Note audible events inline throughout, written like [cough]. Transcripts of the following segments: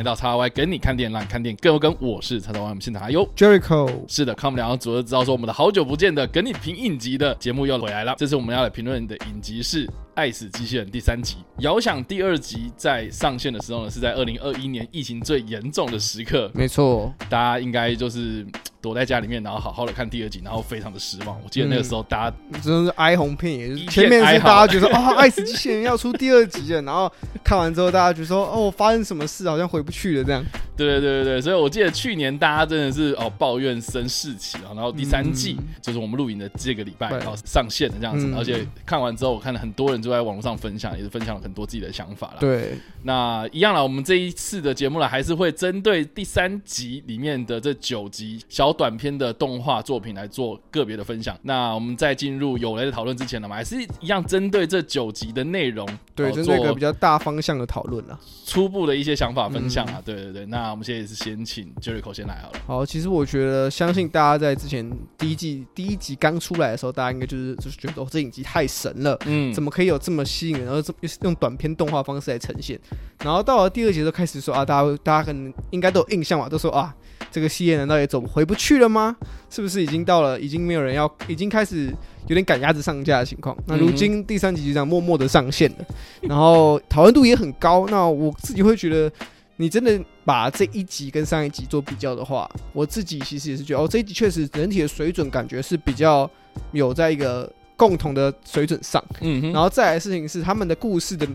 来到叉 Y 跟你看电影，让你看电影更有梗。我是叉 Y，我们现场还有 Jericho，是的，看我们两个组就知道说，我们的好久不见的跟你评影集的节目又回来了。这次我们要来评论的影集是《爱死机器人》第三集。遥想第二集在上线的时候呢，是在二零二一年疫情最严重的时刻，没错，大家应该就是躲在家里面，然后好好的看第二集，然后非常的失望。我记得那个时候大家真的是哀鸿遍野，就是前面是大家觉得啊，爱死机器人要出第二集了，然后看完之后大家觉得说哦，发生什么事，好像回不去了这样。对对对对对，所以我记得去年大家真的是哦抱怨声四起啊，然后第三季、就是我们录影的这个礼拜对然后上线的这样子，嗯而且看完之后，我看了很多人就在网络上分享，也是分享了很多自己的想法啦。对，那一样了，我们这一次的节目呢，还是会针对第三集里面的这九集小短片的动画作品来做个别的分享。那我们在进入有雷的讨论之前呢，我们还是一样针对这九集的内容，对，哦针对一个比较大方向的讨论了。初步的一些想法分享嗯啊。对对对，那我们现在也是先请 Jericho 先来好了。好，其实我觉得，相信大家在之前第一季第一集刚出来的时候，大家应该就是就是觉得哦，这影集太神了。嗯，怎么可以有这么吸引人，然后这用短片动画方式来呈现？然后到了第二节就开始说啊，大家大家可能应该都有印象嘛，都说啊，这个系列难道也走回不去了吗？是不是已经到了已经没有人要，已经开始有点赶鸭子上架的情况？那如今第三集就这样默默的上线了，然后讨论度也很高。那我自己会觉得，你真的把这一集跟上一集做比较的话，我自己其实也是觉得，哦，这一集确实整体的水准感觉是比较有在一个共同的水准上。嗯，然后再来的事情是他们的故事的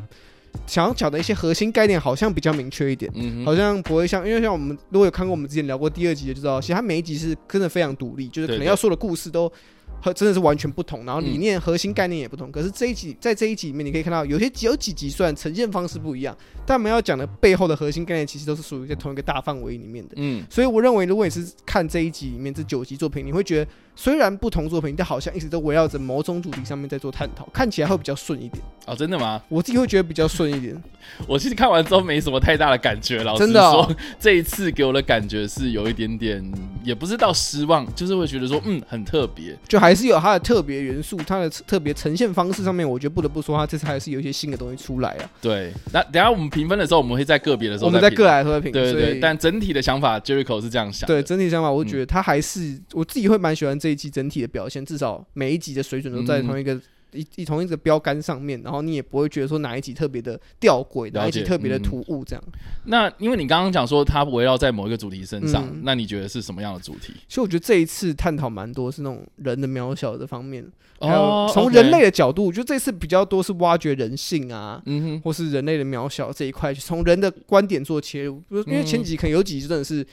想要讲的一些核心概念好像比较明确一点，嗯，好像不会像因为像我们如果有看过我们之前聊过第二集的就知道，其实它每一集是真的非常独立，就是可能要说的故事都和真的是完全不同，然后理嗯念、核心概念也不同。可是这一集在这一集里面，你可以看到有些有几集虽然呈现方式不一样，但我们要讲的背后的核心概念其实都是属于在同一个大范围里面的。嗯，所以我认为，如果你是看这一集里面这九集作品，你会觉得虽然不同作品，但好像一直都围绕着某种主题上面在做探讨，看起来会比较顺一点。哦，真的吗？[laughs] 我自己会觉得比较顺一点。[laughs] 我其实看完之后没什么太大的感觉，老实真的这一次给我的感觉是有一点点，也不是到失望，就是会觉得说，嗯，很特别。就还是有它的特别元素，它的特别呈现方式上面，我觉得不得不说，它这次还是有一些新的东西出来啊。对，那等一下我们评分的时候，我们会在个别的时候我们在评各来和平，所以对对对，但整体的想法，Jericho 是这样想。对整体想法，我觉得他还是、我自己会蛮喜欢这一季整体的表现，至少每一集的水准都在嗯同一个。一一同一个标杆上面，然后你也不会觉得说哪一集特别的吊诡，哪一集特别的嗯突兀，这样。那因为你刚刚讲说它围绕在某一个主题身上，嗯那你觉得是什么样的主题？其实我觉得这一次探讨蛮多是那种人的渺小的方面，还有哦从人类的角度，我觉得这次比较多是挖掘人性啊，嗯哼，或是人类的渺小这一块，从人的观点做切入。因为前几集可能有几集真的是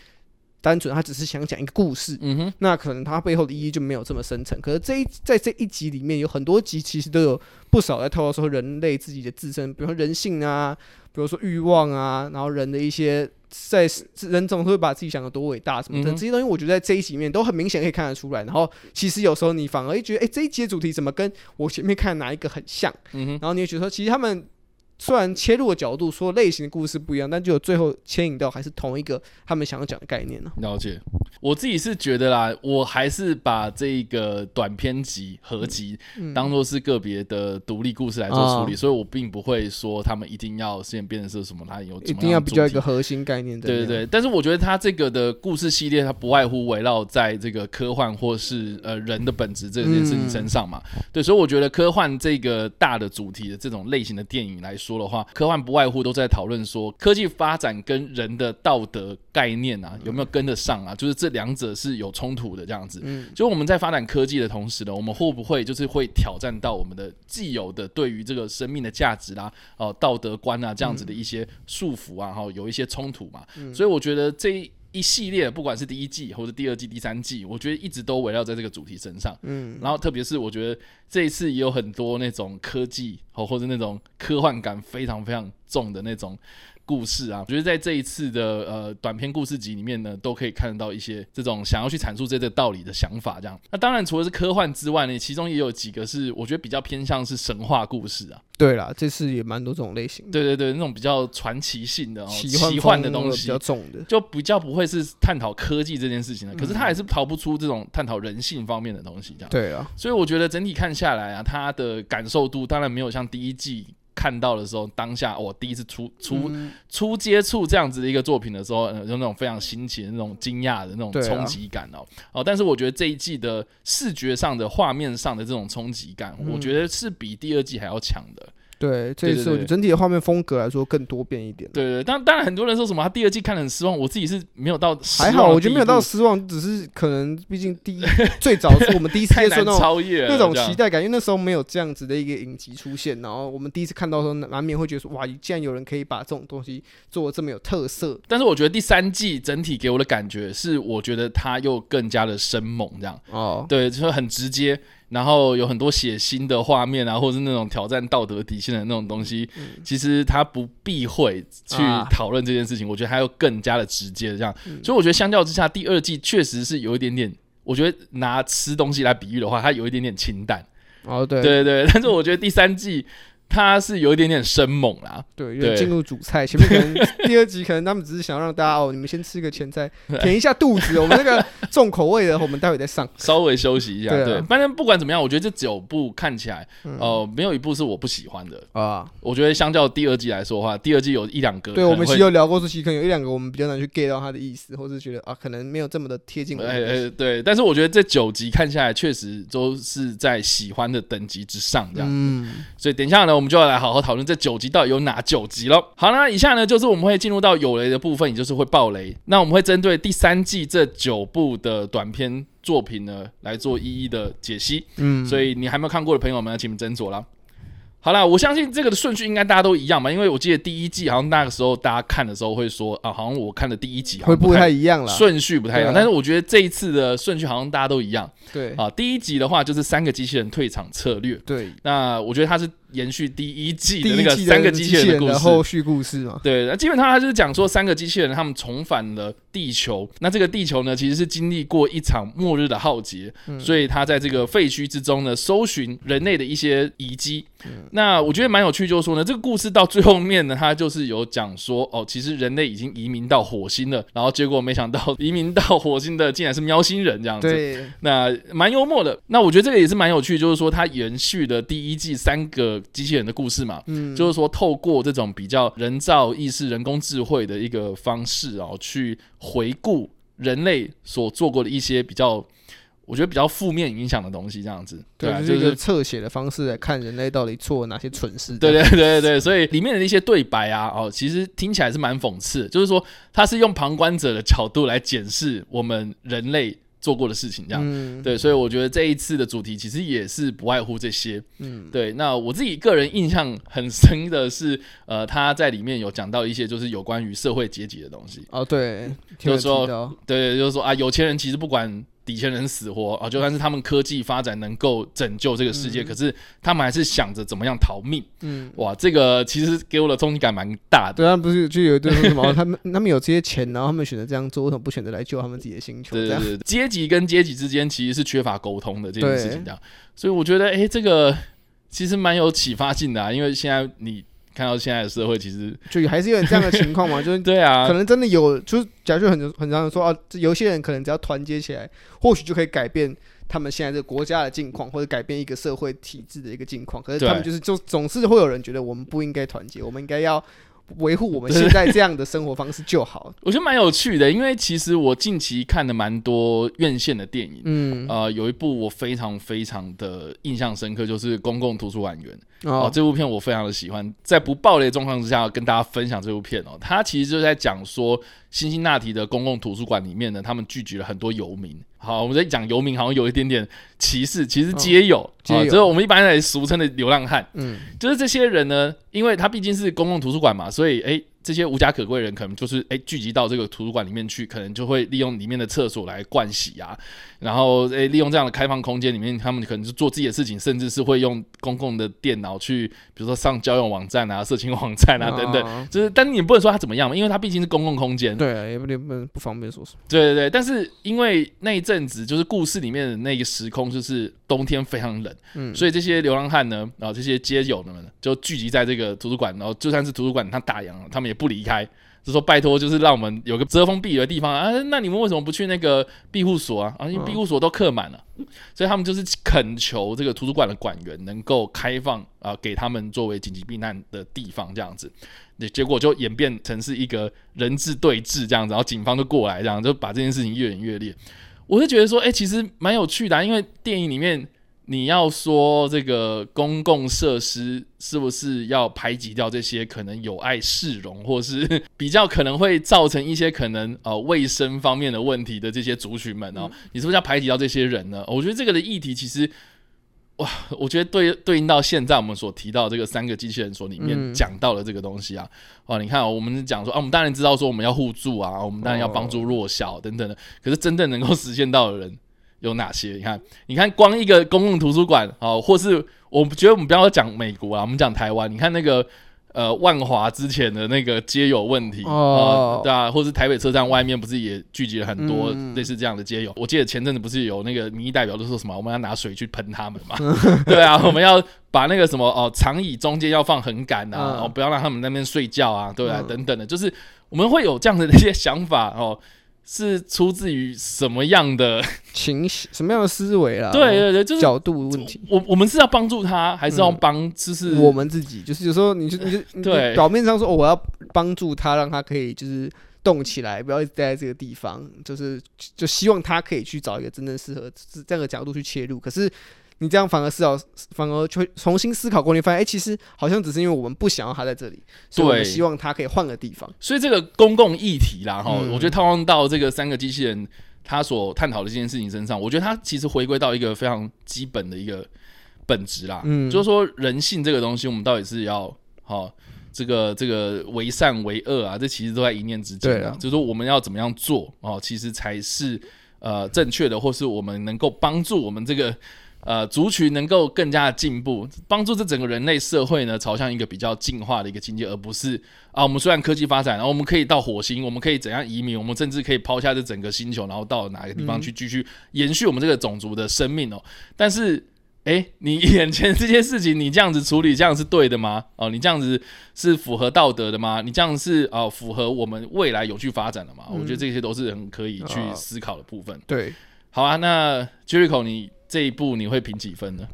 单纯，他只是想讲一个故事，嗯哼，那可能它背后的意义就没有这么深层。可是这一在这一集里面有很多集其实都有不少在透露说人类自己的自身，比如说人性啊，比如说欲望啊，然后人的一些。在人总是会把自己想的多伟大什么的，嗯这些东西我觉得在这一集里面都很明显可以看得出来。然后其实有时候你反而会觉得，哎、这一集的主题怎么跟我前面看的哪一个很像？嗯哼，然后你也觉得说，其实他们虽然切入的角度说类型的故事不一样，但就最后牵引到还是同一个他们想要讲的概念呢、了解。我自己是觉得啦，我还是把这个短篇集合集嗯当做是个别的独立故事来做处理，啊所以我并不会说他们一定要现在变成是什么，它有一定要比较一个核心概念的。对对对，但是我觉得它这个的故事系列，它不外乎围绕在这个科幻或是呃人的本质这件事情身上嘛。对，所以我觉得科幻这个大的主题的这种类型的电影来说的话，科幻不外乎都在讨论说科技发展跟人的道德概念啊有没有跟得上啊，就是这两者是有冲突的这样子。嗯，就我们在发展科技的同时呢，我们会不会就是会挑战到我们的既有的对于这个生命的价值啦、哦、道德观啊这样子的一些束缚啊，哈、有一些冲突嘛。所以我觉得这一一系列，不管是第一季或者第二季、第三季，我觉得一直都围绕在这个主题身上。嗯，然后特别是我觉得这一次也有很多那种科技哦，或者那种科幻感非常非常重的那种故事啊，我觉得在这一次的呃短篇故事集里面呢，都可以看得到一些这种想要去阐述这个道理的想法。这样，那当然除了是科幻之外呢，其中也有几个是我觉得比较偏向是神话故事啊。对啦，这次也蛮多种类型的，对对对，那种比较传奇性的、哦、奇奇幻幻的东西比较，重的。就比较不会是探讨科技这件事情的。可是它嗯还是逃不出这种探讨人性方面的东西，这样。对啊，所以我觉得整体看下来啊，它的感受度当然没有像第一季看到的时候，当下我第一次出出嗯。初接触这样子的一个作品的时候，呃有那种非常新奇的那种惊讶的那种冲击感哦。哦，但是我觉得这一季的视觉上的画面上的这种冲击感，嗯。我觉得是比第二季还要强的。对，这一次我觉得整体的画面风格来说更多变一点。对对，当当然很多人说什么他第二季看得很失望，我自己是没有到还好，我觉得没有到失望，只是可能毕竟第一最早是我们第一次 [laughs] 接触那种超越那种期待感，因为那时候没有这样子的一个影集出现，然后我们第一次看到的时候，难免会觉得说，哇，竟然有人可以把这种东西做的这么有特色。但是我觉得第三季整体给我的感觉是，我觉得他又更加的生猛，这样哦，对，就是很直接，然后有很多血腥的画面啊，或者是那种挑战道德底线的那种东西，其实他不避讳去讨论这件事情，我觉得他又更加的直接，这样，嗯。所以我觉得相较之下，第二季确实是有一点点，我觉得拿吃东西来比喻的话，它有一点点清淡，哦，对。对对对，但是我觉得第三季它是有一点点生猛啦，对，对有进入主菜，前面可能 [laughs] 第二集可能他们只是想让大家哦，你们先吃个前菜，填一下肚子。我们那个 [laughs] 重口味的，我们待会再上。稍微休息一下，对反正不管怎么样，我觉得这九部看起来，嗯呃，没有一部是我不喜欢的。啊，我觉得相较第二季来说的话，第二季有一两个，对，我们其其实有聊过，这期可能有一两个我们比较难去 get 到他的意思，或是觉得啊，可能没有这么的贴近哎。哎对，但是我觉得这九集看下来，确实都是在喜欢的等级之上，这样。嗯，所以等一下呢，我们就要来好好讨论这九集到底有哪九集了。好，那以下呢就是我们会进入到有雷的部分，也就是会爆雷。那我们会针对第三季这九部的短片作品呢来做一一的解析。嗯，所以你还没有看过的朋友们，请你们斟酌啦。好啦，我相信这个的顺序应该大家都一样吧，因为我记得第一季好像那个时候大家看的时候会说啊，好像我看的第一集好会不太一样啦。顺序不太一样，啊但是我觉得这一次的顺序好像大家都一样对啊。第一集的话就是三个机器人退场策略，对，那我觉得它是延续第一季的那个三个机机器人的故事。后续故事嘛。对，那基本上他就是讲说三个机器人他们重返了地球，那这个地球呢其实是经历过一场末日的浩劫，嗯所以他在这个废墟之中呢搜寻人类的一些遗迹。嗯那我觉得蛮有趣，就是说呢，这个故事到最后面呢，他就是有讲说哦，其实人类已经移民到火星了，然后结果没想到 [laughs] 移民到火星的竟然是喵星人这样子。对，那蛮幽默的。那我觉得这个也是蛮有趣，就是说它延续了第一季三个机器人的故事嘛，嗯，就是说透过这种比较人造意识、人工智慧的一个方式哦，去回顾人类所做过的一些比较。我觉得比较负面影响的东西，这样子，对啊，对，就就是一个侧写的方式来看人类到底做了哪些蠢事。对对对对对，所以里面的一些对白啊，哦，其实听起来是蛮讽刺的，就是说他是用旁观者的角度来检视我们人类做过的事情，这样。嗯，对，所以我觉得这一次的主题其实也是不外乎这些。嗯，对，那我自己个人印象很深的是，呃，他在里面有讲到一些就是有关于社会阶级的东西。哦，对，就是说对，就是说啊，有钱人其实不管底层人死活啊，就算是他们科技发展能够拯救这个世界，可是他们还是想着怎么样逃命。嗯，哇，这个其实给我的冲击感蛮大的。对，啊不是就有一堆说什么，哦他们他们有这些钱，然后他们选择这样做，为什么不选择来救他们自己的星球？对对对，阶级跟阶级之间其实是缺乏沟通的这件事情，对这样，所以我觉得，哎、这个其实蛮有启发性的啊，因为现在你看到现在的社会，其实就还是有点这样的情况嘛，[laughs] 就是对啊可，能真的有，就是假如很很常说啊，这有些人可能只要团结起来，或许就可以改变他们现在这个国家的境况，或者改变一个社会体制的一个境况。可是他们就是就总是会有人觉得我们不应该团结，我们应该要维护我们 [laughs] 现在这样的生活方式就好。我觉得蛮有趣的，因为其实我近期看的蛮多院线的电影。嗯，呃，有一部我非常非常的印象深刻，就是《公共图书馆员》哦，哦，这部片我非常的喜欢，在不暴雷的状况之下跟大家分享这部片哦。它其实就在讲说，辛辛那提的公共图书馆里面呢，他们聚集了很多游民。好，我们在讲游民，好像有一点点歧视，其实皆有，皆有我们一般来俗称的流浪汉。嗯，就是这些人呢，因为他毕竟是公共图书馆嘛，所以诶，这些无家可归的人可能就是诶聚集到这个图书馆里面去，可能就会利用里面的厕所来灌洗啊，然后诶利用这样的开放空间里面，他们可能就做自己的事情，甚至是会用公共的电脑去，比如说上交友网站啊、色情网站啊等等。哦就是，但你不能说他怎么样嘛，因为他毕竟是公共空间。对啊，也不不不不方便说什么。对对对，但是因为那一阵子就是故事里面的那个时空，就是冬天非常冷，嗯所以这些流浪汉呢，然后这些街友们就聚集在这个图书馆，然后就算是图书馆他打烊了，他们也不离开，就说拜托，就是让我们有个遮风避雨的地方啊。那你们为什么不去那个庇护所啊？啊，因为庇护所都客满了，所以他们就是恳求这个图书馆的馆员能够开放啊，给他们作为紧急避难的地方这样子。那结果就演变成是一个人质对峙这样子，然后警方就过来，这样就把这件事情越演越烈。我是觉得说，哎，其实蛮有趣的，因为电影里面。你要说这个公共设施是不是要排挤掉这些可能有碍市容，或是 [laughs] 比较可能会造成一些可能呃卫生方面的问题的这些族群们哦？你是不是要排挤掉这些人呢？我觉得这个的议题其实，哇，我觉得对对应到现在我们所提到这个三个机器人所里面讲到的这个东西啊，哦，你看我们讲说啊，我们当然知道说我们要互助啊，我们当然要帮助弱小等等的，可是真正能够实现到的人。有哪些？你看，你看，光一个公共图书馆，啊，或是我觉得我们不要讲美国啊，我们讲台湾。你看那个呃，万华之前的那个街友问题啊，对啊，或是台北车站外面不是也聚集了很多类似这样的街友？我记得前阵子不是有那个民意代表都说什么，我们要拿水去喷他们嘛？[laughs] 对啊，我们要把那个什么哦，长椅中间要放横杆啊，哦，不要让他们那边睡觉啊，对啊，等等的，就是我们会有这样的一些想法哦。是出自于什么样的 [laughs] 情绪、什么样的思维啦？对对对，就是角度问题。我我们是要帮助他，还是要帮？就是我们自己，就是有时候你就 [laughs] 你就对表面上说，我要帮助他，让他可以就是动起来，不要一直待在这个地方，就是就希望他可以去找一个真正适合这样的角度去切入。可是。你这样反而思考，反而去重新思考过，你发现，哎，其实好像只是因为我们不想要他在这里，所以我们希望他可以换个地方。所以这个公共议题啦，哈，我觉得套用到这个三个机器人他所探讨的这件事情身上，我觉得他其实回归到一个非常基本的一个本质啦，嗯，就是说人性这个东西，我们到底是要好这个这个为善为恶啊，这其实都在一念之间啊，就是说我们要怎么样做哦，其实才是呃正确的，或是我们能够帮助我们这个。呃，族群能够更加的进步，帮助这整个人类社会呢，朝向一个比较进化的一个境界，而不是啊，我们虽然科技发展，然后我们可以到火星，我们可以怎样移民，我们甚至可以抛下这整个星球，然后到哪个地方去继续延续我们这个种族的生命哦。但是，哎，你眼前这些事情，你这样子处理，这样是对的吗？哦，你这样子是符合道德的吗？你这样是啊，符合我们未来有序发展的吗？我觉得这些都是很可以去思考的部分。对，好啊，那 Jericho 你。这一部你会评几分呢？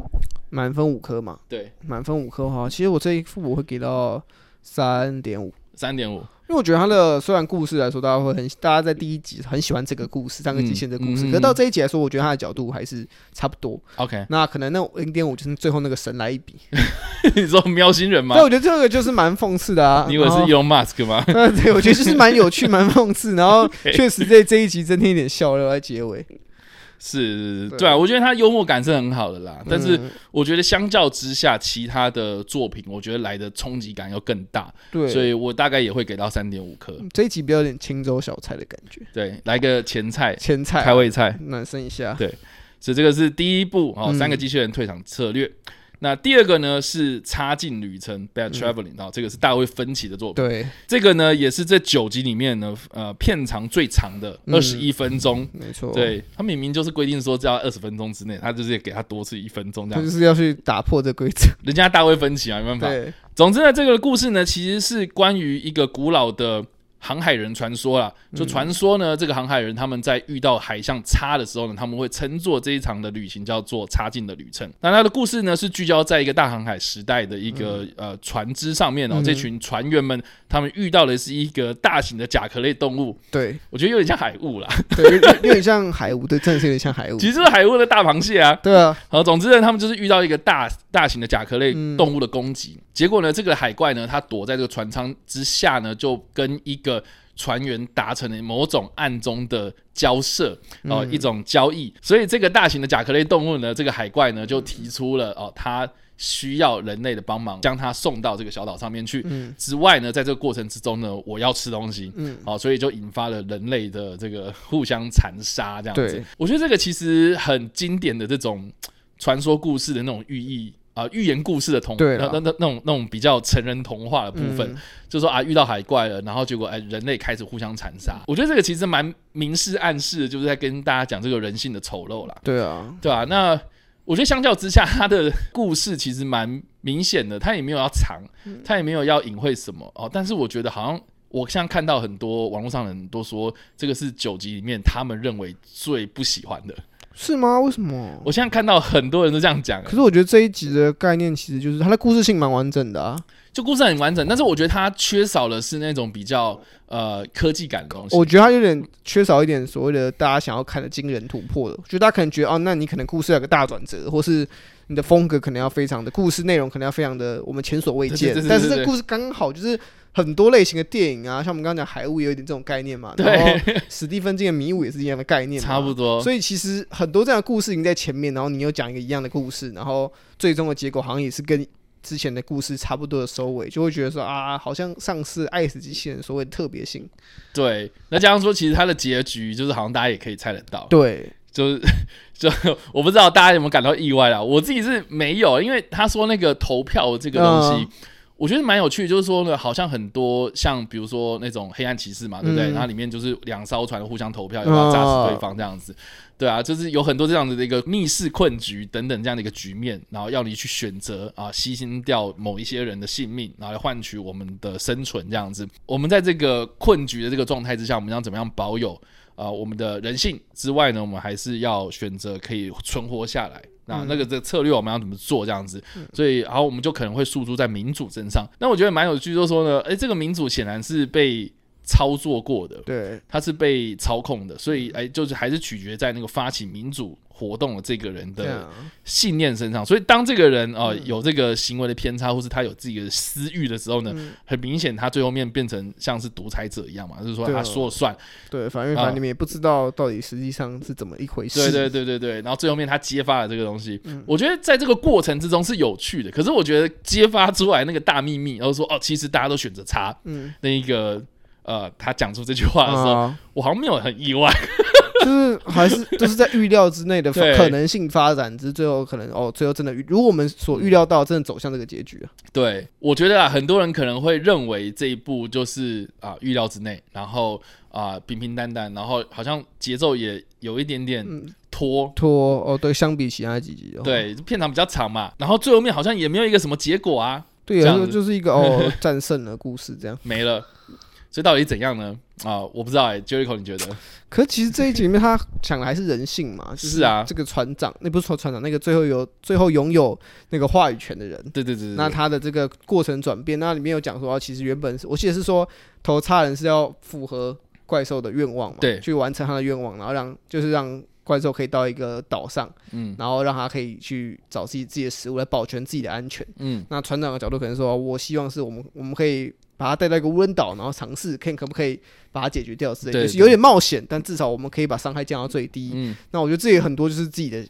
满分五颗嘛？对，满分五颗哈。其实我这一副我会给到三点五，三点五。因为我觉得它的虽然故事来说，大家会很，大家在第一集很喜欢这个故事，三个极限的故事。可到这一集来说，我觉得它的角度还是差不多。OK，那可能那零点五就是最后那个神来一笔。[laughs] 你说喵星人吗？对，我觉得这个就是蛮讽刺的啊。你以为是 Elon Musk 吗？[laughs] 对，我觉得就是蛮有趣、蛮讽刺，然后 [laughs] 确实在这一集增添一点笑料在结尾。是，对。啊，我觉得他幽默感是很好的啦，但是我觉得相较之下，其他的作品我觉得来的冲击感要更大，对，所以我大概也会给到三点五颗。这一集比较有点青州小菜的感觉，对，来个前菜，前菜，开胃菜，暖身一下，对，所以这个是第一步哦，三个机器人退场策略。那第二个呢是插进旅程 （Bad Traveling） 啊，这个是大卫芬奇的作品。对，这个呢也是这九集里面呢，呃，片长最长的二十一分钟。没错，对他明明就是规定说只要二十分钟之内，他就是给他多出一分钟这样。就是要去打破这规则。人家大卫芬奇啊，没办法。对，总之呢，这个故事呢其实是关于一个古老的。航海人传说啦，就传说呢，这个航海人他们在遇到海象差的时候呢，他们会称作这一场的旅行叫做“差劲的旅程”。那他的故事呢，是聚焦在一个大航海时代的一个呃船只上面哦，这群船员们他们遇到的是一个大型的甲壳类动物。对，我觉得有点像海雾啦，对，有点像海雾，对，真的是有点像海雾。其实是海雾的大螃蟹啊。对啊，好，总之呢，他们就是遇到一个大大型的甲壳类动物的攻击，结果呢，这个海怪呢，它躲在这个船舱之下呢，就跟一个。船员达成了某种暗中的交涉哦，一种交易，所以这个大型的甲壳类动物呢，这个海怪呢就提出了哦，它需要人类的帮忙，将它送到这个小岛上面去。嗯之外呢，在这个过程之中呢，我要吃东西，嗯，好，所以就引发了人类的这个互相残杀这样子。我觉得这个其实很经典的这种传说故事的那种寓意。啊，寓言故事的童，那那那那种那种比较成人童话的部分，就说啊，遇到海怪了，然后结果哎，人类开始互相残杀。我觉得这个其实蛮明示暗示，就是在跟大家讲这个人性的丑陋啦。对啊，对啊。那我觉得相较之下，他的故事其实蛮明显的，他也没有要藏，他也没有要隐晦什么哦。但是我觉得好像我现在看到很多网络上的人都说，这个是九集里面他们认为最不喜欢的。是吗？为什么？我现在看到很多人都这样讲，可是我觉得这一集的概念其实就是它的故事性蛮完整的啊。就故事很完整，但是我觉得它缺少的是那种比较呃科技感的东西。我觉得它有点缺少一点所谓的大家想要看的惊人突破的。我觉得大家可能觉得哦，那你可能故事有个大转折，或是你的风格可能要非常的，故事内容可能要非常的我们前所未见。但是这故事刚好就是很多类型的电影啊，像我们刚刚讲海雾也有一点这种概念嘛。然后史蒂芬金的迷雾也是一样的概念，差不多。所以其实很多这样的故事已经在前面，然后你又讲一个一样的故事，然后最终的结果好像也是跟。之前的故事差不多的收尾，就会觉得说啊，好像丧失爱死机器人所谓的特别性。对，那这样说，其实它的结局就是好像大家也可以猜得到。对，就是就我不知道大家有没有感到意外啊？我自己是没有，因为他说那个投票这个东西。我觉得蛮有趣，就是说呢，好像很多像比如说那种黑暗骑士嘛，对不对？然后里面就是两艘船互相投票，要不要炸死对方这样子，对啊，就是有很多这样子的一个密室困局等等这样的一个局面，然后要你去选择啊，牺牲掉某一些人的性命，然后来换取我们的生存这样子。我们在这个困局的这个状态之下，我们要怎么样保有啊我们的人性之外呢？我们还是要选择可以存活下来。那那个这个策略我们要怎么做这样子？所以然后我们就可能会诉诸在民主身上。那我觉得蛮有趣，就是说呢，哎，这个民主显然是被操作过的，对，它是被操控的，所以哎，就是还是取决在那个发起民主。活动的这个人的信念身上，所以当这个人啊有这个行为的偏差，或是他有自己的私欲的时候呢，很明显他最后面变成像是独裁者一样嘛，就是说他说了算。对，反正反正你们也不知道到底实际上是怎么一回事。对对对对对，然后最后面他揭发了这个东西，我觉得在这个过程之中是有趣的。可是我觉得揭发出来那个大秘密，然后说哦，其实大家都选择差，嗯，那一个呃，他讲出这句话的时候，我好像没有很意外。[laughs] 就是还是都是在预料之内的可能性发展，只是最后可能哦，最后真的如果我们所预料到，真的走向这个结局啊。对，我觉得啊，很多人可能会认为这一部就是啊预料之内，然后啊平平淡淡，然后好像节奏也有一点点拖拖哦。对，相比其他几集，对片长比较长嘛，然后最后面好像也没有一个什么结果啊。对啊，就是一个哦 [laughs] 战胜了故事这样没了。所以到底怎样呢？啊，我不知道哎，Jericho，你觉得？可其实这一集里面他讲的还是人性嘛，[laughs] 是啊，这个船长，那不是说船长，那个最后有最后拥有那个话语权的人，对对对，那他的这个过程转变，那里面有讲说，其实原本是我记得是说，投差人是要符合怪兽的愿望嘛，对，去完成他的愿望，然后让就是让怪兽可以到一个岛上，嗯，然后让他可以去找自己自己的食物来保全自己的安全，嗯，那船长的角度可能说，我希望是我们我们可以。把它带到一个无人岛，然后尝试看可不可以把它解决掉之类，就是有点冒险，但至少我们可以把伤害降到最低。嗯，那我觉得这也很多就是自己的。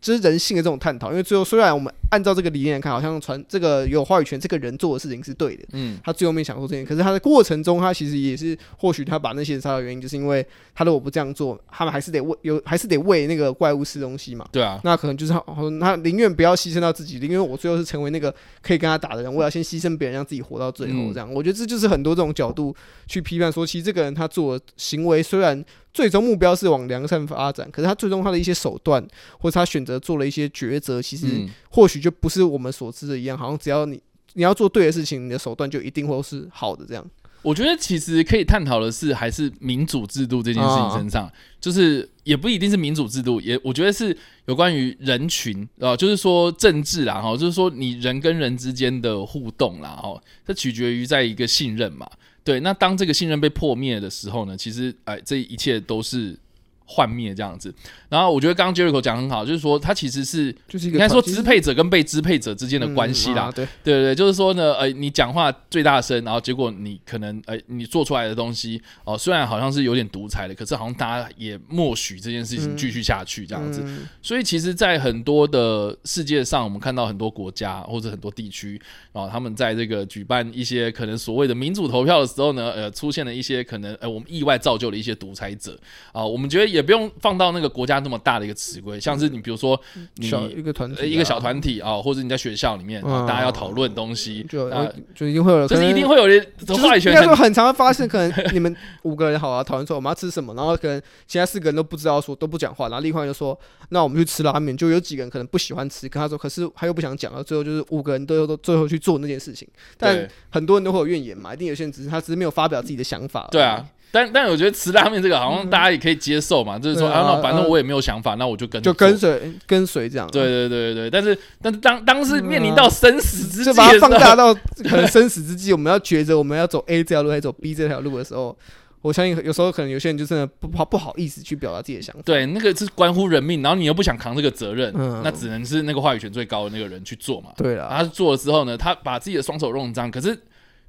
就是人性的这种探讨，因为最后虽然我们按照这个理念看，好像传这个有话语权这个人做的事情是对的，嗯，他最后面想说这件，可是他的过程中，他其实也是或许他把那些人杀的原因，就是因为他如果不这样做，他们还是得喂有还是得喂那个怪物吃东西嘛，对啊，那可能就是他他宁愿不要牺牲到自己，因为我最后是成为那个可以跟他打的人，我要先牺牲别人，让自己活到最后，这样，我觉得这就是很多这种角度去批判说，其实这个人他做的行为虽然。最终目标是往良善发展，可是他最终他的一些手段，或者他选择做了一些抉择，其实或许就不是我们所知的一样。好像只要你你要做对的事情，你的手段就一定会是好的。这样，我觉得其实可以探讨的是，还是民主制度这件事情身上，就是也不一定是民主制度，也我觉得是有关于人群啊，就是说政治啦，哈，就是说你人跟人之间的互动啦，哈，这取决于在一个信任嘛。对，那当这个信任被破灭的时候呢？其实，哎，这一切都是。幻灭这样子，然后我觉得刚刚 Jericho 讲很好，就是说他其实是就是应该说支配者跟被支配者之间的关系啦。对对对，就是说呢，呃，你讲话最大声，然后结果你可能，呃，你做出来的东西，哦，虽然好像是有点独裁的，可是好像大家也默许这件事情继续下去这样子。所以其实，在很多的世界上，我们看到很多国家或者很多地区，然后他们在这个举办一些可能所谓的民主投票的时候呢，呃，出现了一些可能，呃，我们意外造就了一些独裁者啊，我们觉得。也不用放到那个国家那么大的一个词规，像是你比如说你小一个团一个小团体啊，或者你在学校里面，大家要讨论东西，就啊就一定会有人，就是一定会有人应该说很常会发现，可能你们五个人好啊，讨论说我们要吃什么，然后可能其他四个人都不知道说都不讲话，然后另外就说那我们去吃拉面，就有几个人可能不喜欢吃，跟他说，可是他又不想讲，然后最后就是五个人都都最后去做那件事情，但很多人都会有怨言嘛，一定有些人只是他只是没有发表自己的想法，对啊。，但但我觉得吃拉面这个好像大家也可以接受嘛，就是说啊啊，那反正我也没有想法，那我就跟就跟做随跟随这样，对对对对对，但是但是当当是面临到生死之际就把它放大到可能生死之际，我们要抉择我们要走 A 这条路还是走 B 这条路的时候，我相信有时候可能有些人就真的不好不好意思去表达自己的想法。对，那个是关乎人命，然后你又不想扛这个责任，嗯那只能是那个话语权最高的那个人去做嘛。对啦，然后他做了之后呢，他把自己的双手弄脏，可是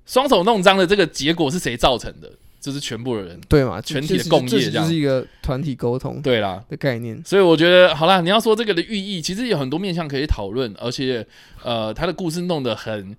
双手弄脏的这个结果是谁造成的？就是全部的人。对嘛，全体的共业这样就是一个团体沟通对啦，的概念。所以我觉得好啦，你要说这个的寓意，其实有很多面向可以讨论，而且呃，他的故事弄得很。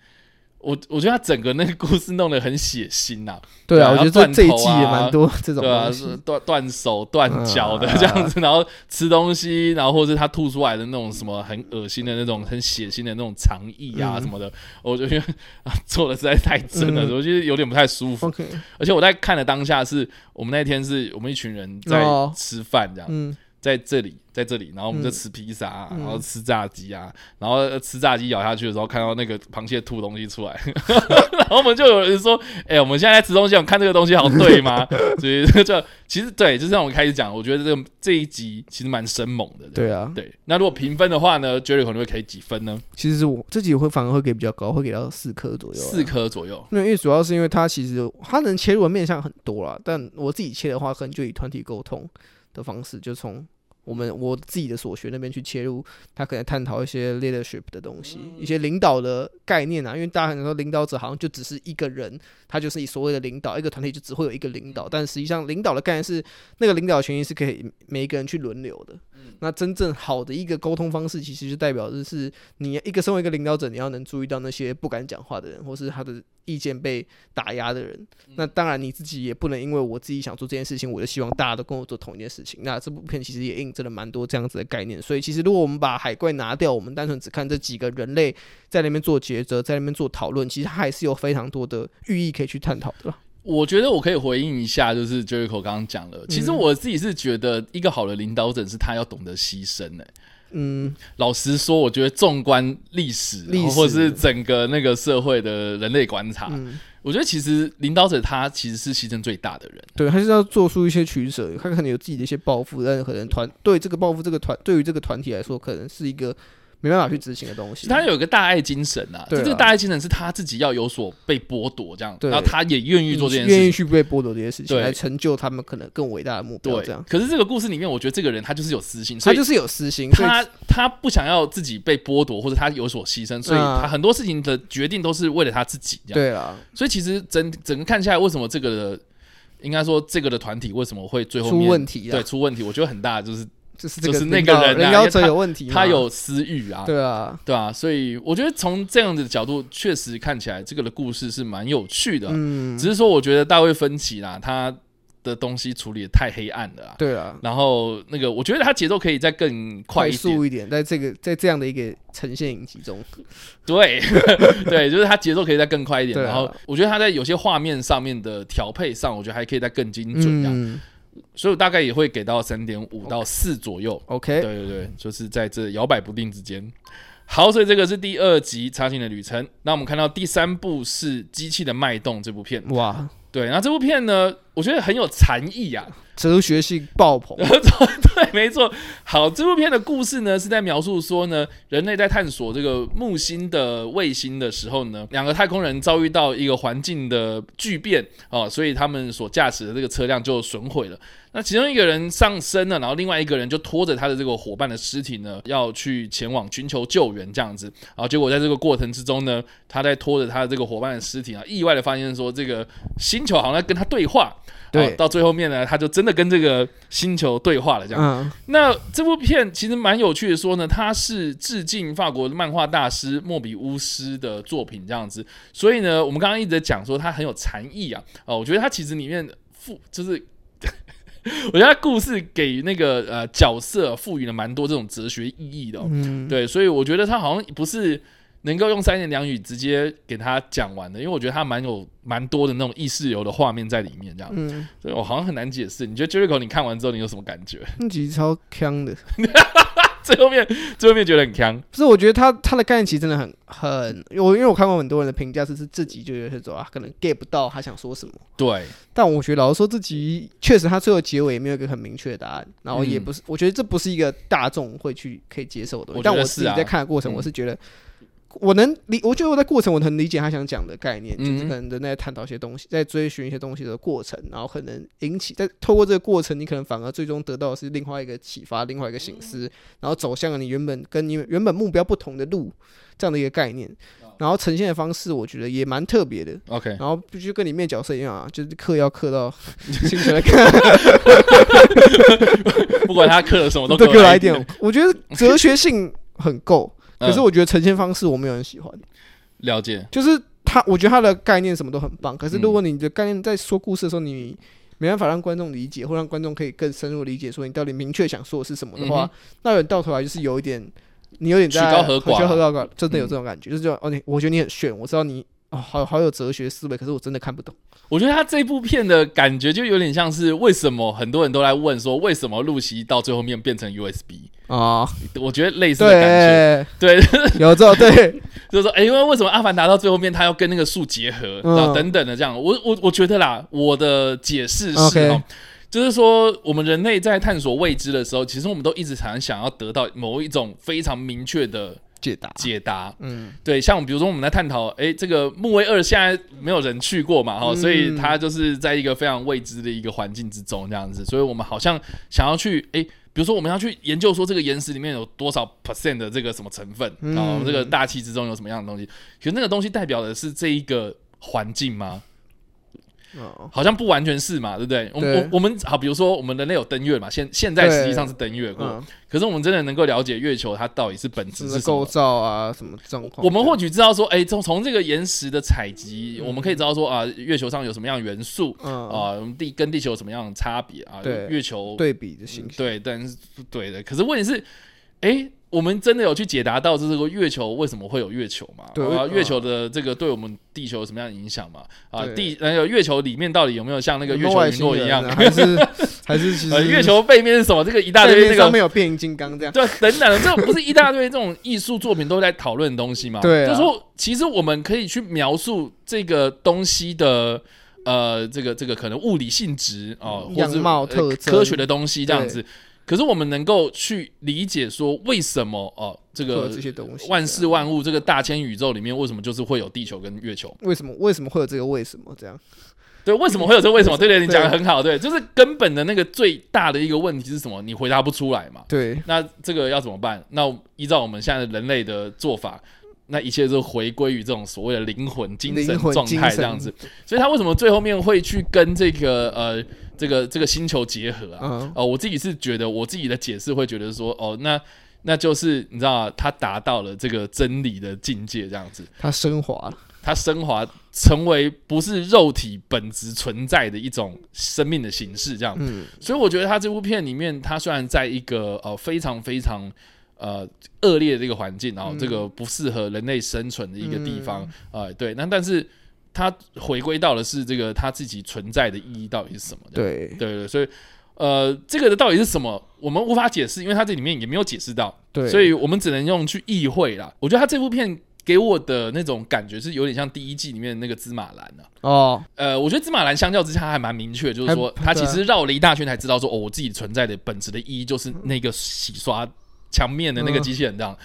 我我觉得他整个那个故事弄得很血腥呐、对啊，我觉得这这一季也蛮多这种对啊，是。断断手断脚的嗯这样子，然后吃东西，然后或者是他吐出来的那种什么很恶心的那种很血腥的那种肠液啊嗯什么的，我就觉得 [laughs] 啊做的实在太真了，嗯我觉得有点不太舒服。而且我在看的当下是，我们那天是我们一群人在哦吃饭这样，嗯，在这里，在这里，然后我们就嗯吃披萨、啊，嗯然后吃炸鸡啊，然后呃吃炸鸡咬下去的时候，看到那个螃蟹吐东西出来，[laughs] 然后我们就有人说：“哎、我们现在在吃东西，我们看这个东西好对吗？” [laughs] 所以就其实对，就是让我们开始讲，我觉得这个这一集其实蛮生猛的。对啊，对，那如果评分的话呢，Jerry 可能会给几分呢？其实是我这集会反而会给比较高，会给到四颗左右啊。四颗左右。那因为主要是因为它其实它能切入的面向很多啦，但我自己切的话，可能就以团体沟通的方式，就从我们我自己的所学那边去切入，他可能探讨一些 leadership 的东西，一些领导的概念啊。因为大家可能说领导者好像就只是一个人，他就是以所谓的领导，一个团体就只会有一个领导，但实际上领导的概念是那个领导权益是可以每一个人去轮流的。那真正好的一个沟通方式，其实就代表的是你一个身为一个领导者，你要能注意到那些不敢讲话的人，或是他的意见被打压的人。那当然你自己也不能因为我自己想做这件事情，我就希望大家都跟我做同一件事情。那这部片其实也印证了蛮多这样子的概念。所以其实如果我们把海怪拿掉，我们单纯只看这几个人类在那边做抉择，在那边做讨论，其实它还是有非常多的寓意可以去探讨的。我觉得我可以回应一下，就是 Jericho 刚刚讲了，其实嗯。我自己是觉得一个好的领导者是他要懂得牺牲的、嗯，老实说，我觉得纵观历史，或是整个那个社会的人类观察，嗯我觉得其实领导者他其实是牺牲最大的人。对，他是要做出一些取舍。他可能有自己的一些抱负，但是可能团对这个抱负，这个团对于这个团体来说，可能是一个没办法去执行的东西。他有一个大爱精神啊，对啊这个大爱精神是他自己要有所被剥夺，这样，然后他也愿意做这件事愿意。去被剥夺这些事情，来成就他们可能更伟大的目标。对这样，，可是这个故事里面，我觉得这个人他就是有私心，他就是有私心，他他不想要自己被剥夺，或者他有所牺牲，所以嗯他很多事情的决定都是为了他自己。这样，对啊，所以其实整整个看下来，为什么这个的，应该说这个的团体为什么会最后出面问题啊，对出问题？我觉得很大，就是就是那个人啊他有问题嘛，他有私欲啊，对啊，对啊，所以我觉得从这样的角度，确实看起来这个的故事是蛮有趣的。嗯，只是说，我觉得大卫芬奇啦，他的东西处理的太黑暗了啊。对啊，然后那个，我觉得他节奏可以再更快快一点。速一点，在这个在这样的一个呈现影集中，对 [laughs] 对，就是他节奏可以再更快一点。啊然后我觉得他在有些画面上面的调配上，我觉得还可以再更精准这样。嗯所以我大概也会给到三点五到四左右。，OK，对对对，就是在这摇摆不定之间。好，所以这个是第二集《查询的旅程》。那我们看到第三部是《机器的脉动》这部片。哇，对，那这部片呢，我觉得很有禅意啊。哲学性爆棚，[laughs] 对，没错。好，这部片的故事呢，是在描述说呢，人类在探索这个木星的卫星的时候呢，两个太空人遭遇到一个环境的巨变哦，所以他们所驾驶的这个车辆就损毁了。那其中一个人上升了，然后另外一个人就拖着他的这个伙伴的尸体呢，要去前往寻求救援这样子。然后结果在这个过程之中呢，他在拖着他的这个伙伴的尸体啊，意外的发现说，这个星球好像在跟他对话。对。哦到最后面呢，他就真的跟这个星球对话了，这样。嗯，那这部片其实蛮有趣的，说呢，它是致敬法国漫画大师莫比乌斯的作品这样子，所以呢，我们刚刚一直在讲说它很有禅意啊，哦，我觉得它其实里面赋就是 [laughs] 我觉得他故事给那个呃角色赋予了蛮多这种哲学意义的哦、嗯，对，所以我觉得他好像不是能够用三言两语直接给他讲完的，因为我觉得他蛮有蛮多的那种意识流的画面在里面，这样，嗯，所以我好像很难解释。你觉得 Jericho 你看完之后你有什么感觉？[laughs] 那集超强的。[laughs] 最后面最后面觉得很强，不是，我觉得他他的概念其实真的很很，我因为我看过很多人的评价是是自己就有些说啊，可能 get 不到他想说什么。对，但我觉得老实说，这集确实他最后结尾也没有一个很明确的答案，然后也嗯不是，我觉得这不是一个大众会去可以接受的东西。我是啊但我自己在看的过程，嗯我是觉得。我能理，我觉得我在过程我能理解他想讲的概念，就是嗯可能人在探讨一些东西，在追寻一些东西的过程，然后可能引起在透过这个过程，你可能反而最终得到的是另外一个启发，另外一个醒思，然后走向了你原本跟你原本目标不同的路这样的一个概念，然后呈现的方式，我觉得也蛮特别的。OK，然后必须跟里面角色一样啊，就是刻要刻到心血来看，不管他刻了什么都都给给我来一点。我觉得哲学性很够，可是嗯我觉得呈现方式我没有很喜欢。了解，就是他，我觉得他的概念什么都很棒，可是嗯如果你的概念在说故事的时候，你没办法让观众理解，或让观众可以更深入理解，说你到底明确想说的是什么的话，嗯那有人到头来就是有一点，你有点在曲高和寡曲高和寡，真的有嗯这种感觉，就是这种哦，你我觉得你很炫，我知道你哦，好好有哲学思维，可是我真的看不懂。我觉得他这部片的感觉就有点像是为什么很多人都来问说为什么露西到最后面变成 USB，啊，我觉得类似的感觉，对，对，[laughs] 有这种对，[laughs] 就是说，哎、因为为什么阿凡达到最后面他要跟那个树结合，嗯。然后等等的这样，我我我觉得啦，我的解释是。就是说，我们人类在探索未知的时候，其实我们都一直常想要得到某一种非常明确的解答，解答。嗯，对，像比如说我们在探讨，哎，这个木卫二现在没有人去过嘛，哈、嗯所以它就是在一个非常未知的一个环境之中这样子，所以我们好像想要去，哎，比如说我们要去研究说这个岩石里面有多少 percent 的这个什么成分，嗯然后这个大气之中有什么样的东西，其实那个东西代表的是这一个环境吗？哦，好像不完全是嘛，对不对？我们我我们好，比如说我们人类有登月嘛，现现在实际上是登月过，嗯，可是我们真的能够了解月球它到底是本质什么构是什么？造啊，什么状况？我们或许知道说，哎，从从这个岩石的采集，嗯我们可以知道说啊，月球上有什么样的元素嗯啊，地跟地球有什么样的差别啊？对月球对比的形象，对，但是对的。可是问题是，哎，我们真的有去解答到这个月球为什么会有月球嘛？对啊，嗯月球的这个对我们地球有什么样的影响嘛？啊，地那个月球里面到底有没有像那个月球陨有没有外星落一样？啊还是还是其 [laughs] 呃，实月球背面是什么？这个一大堆那个面上面有变形金刚这样，对，等等的，这不是一大堆这种艺术作品都在讨论的东西嘛？对啊就说其实我们可以去描述这个东西的。呃，这个这个可能物理性质哦，或样貌特征科学的东西这样子。可是我们能够去理解说，为什么哦，这个这些东西，万事万物这个大千宇宙里面，为什么就是会有地球跟月球？为什么为什么会有这个为什么这样？对，为什么会有这个为什么？[laughs] 对对，你讲的很好，对，就是根本的那个最大的一个问题是什么？你回答不出来嘛？对，那这个要怎么办？那依照我们现在的人类的做法，那一切都回归于这种所谓的灵魂、精神状态这样子。所以他为什么最后面会去跟这个呃这个这个星球结合啊？嗯，哦、我自己是觉得我自己的解释会觉得说，哦，那那就是你知道啊，他达到了这个真理的境界这样子。他升华了，它升华成为不是肉体本质存在的一种生命的形式，这样。嗯，所以我觉得他这部片里面，他虽然在一个呃非常非常呃恶劣的这个环境，然后这个不适合人类生存的一个地方，呃，对，那但是他回归到的是这个他自己存在的意义到底是什么？对对对，所以呃，这个的到底是什么，我们无法解释，因为他这里面也没有解释到，对，所以我们只能用去意会啦。我觉得他这部片。给我的那种感觉是有点像第一季里面的那个芝麻蓝啊，哦，呃，我觉得芝麻蓝相较之下还蛮明确，就是说还他其实绕了一大圈才知道说，哦，我自己存在的本质的意义就是那个洗刷墙面的那个机器人这样。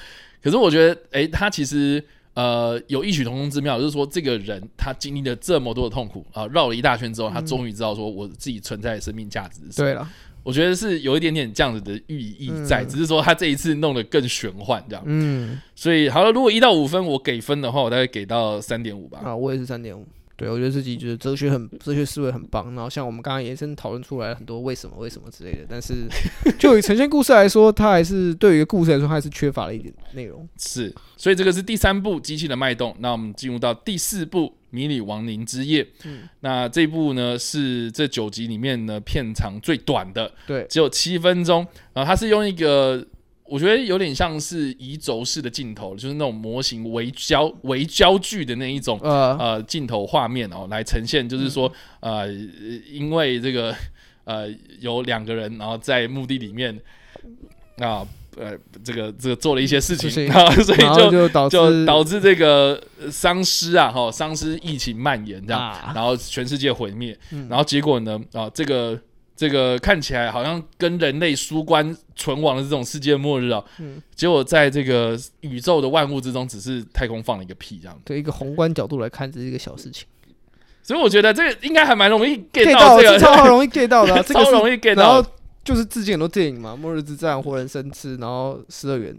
可是我觉得，诶，他其实呃有异曲同工之妙，就是说这个人他经历了这么多的痛苦啊、绕了一大圈之后，他终于知道说我自己存在的生命价值是什么。对了，我觉得是有一点点这样子的寓意在，嗯只是说他这一次弄得更玄幻这样。嗯，所以好了，如果一到五分我给分的话，我大概给到三点五吧。啊，我也是三点五，对，我觉得自己就是哲学很哲学思维很棒，然后像我们刚刚延伸讨论出来很多为什么为什么之类的，但是 [laughs] 就以呈现故事来说，它还是对于一个故事来说，它还是缺乏了一点内容。是，所以这个是第三部《机器的脉动》。那我们进入到第四部《迷你亡灵之夜》。嗯，那这部呢是这九集里面呢片长最短的，对，只有七分钟。然后它是用一个。我觉得有点像是移轴式的镜头，就是那种模型微焦微焦距的那一种呃。镜头画面哦，来呈现，就是说呃，因为这个呃有两个人，然后在墓地里面啊呃这个这个做了一些事情啊，[laughs] 所以就就导致这个丧尸啊哈丧尸疫情蔓延这样，然后全世界毁灭，然后结果呢啊这个。这个看起来好像跟人类输关存亡的这种世界末日啊，嗯，结果在这个宇宙的万物之中，只是太空放了一个屁，这样。对一个宏观角度来看，这是一个小事情。所以我觉得这个应该还蛮容易 get 到，这个超容易 get 到的，[laughs] 超容易 get 到。就是致敬很多电影嘛，《末日之战》《活人生吃》，然后《失乐园》。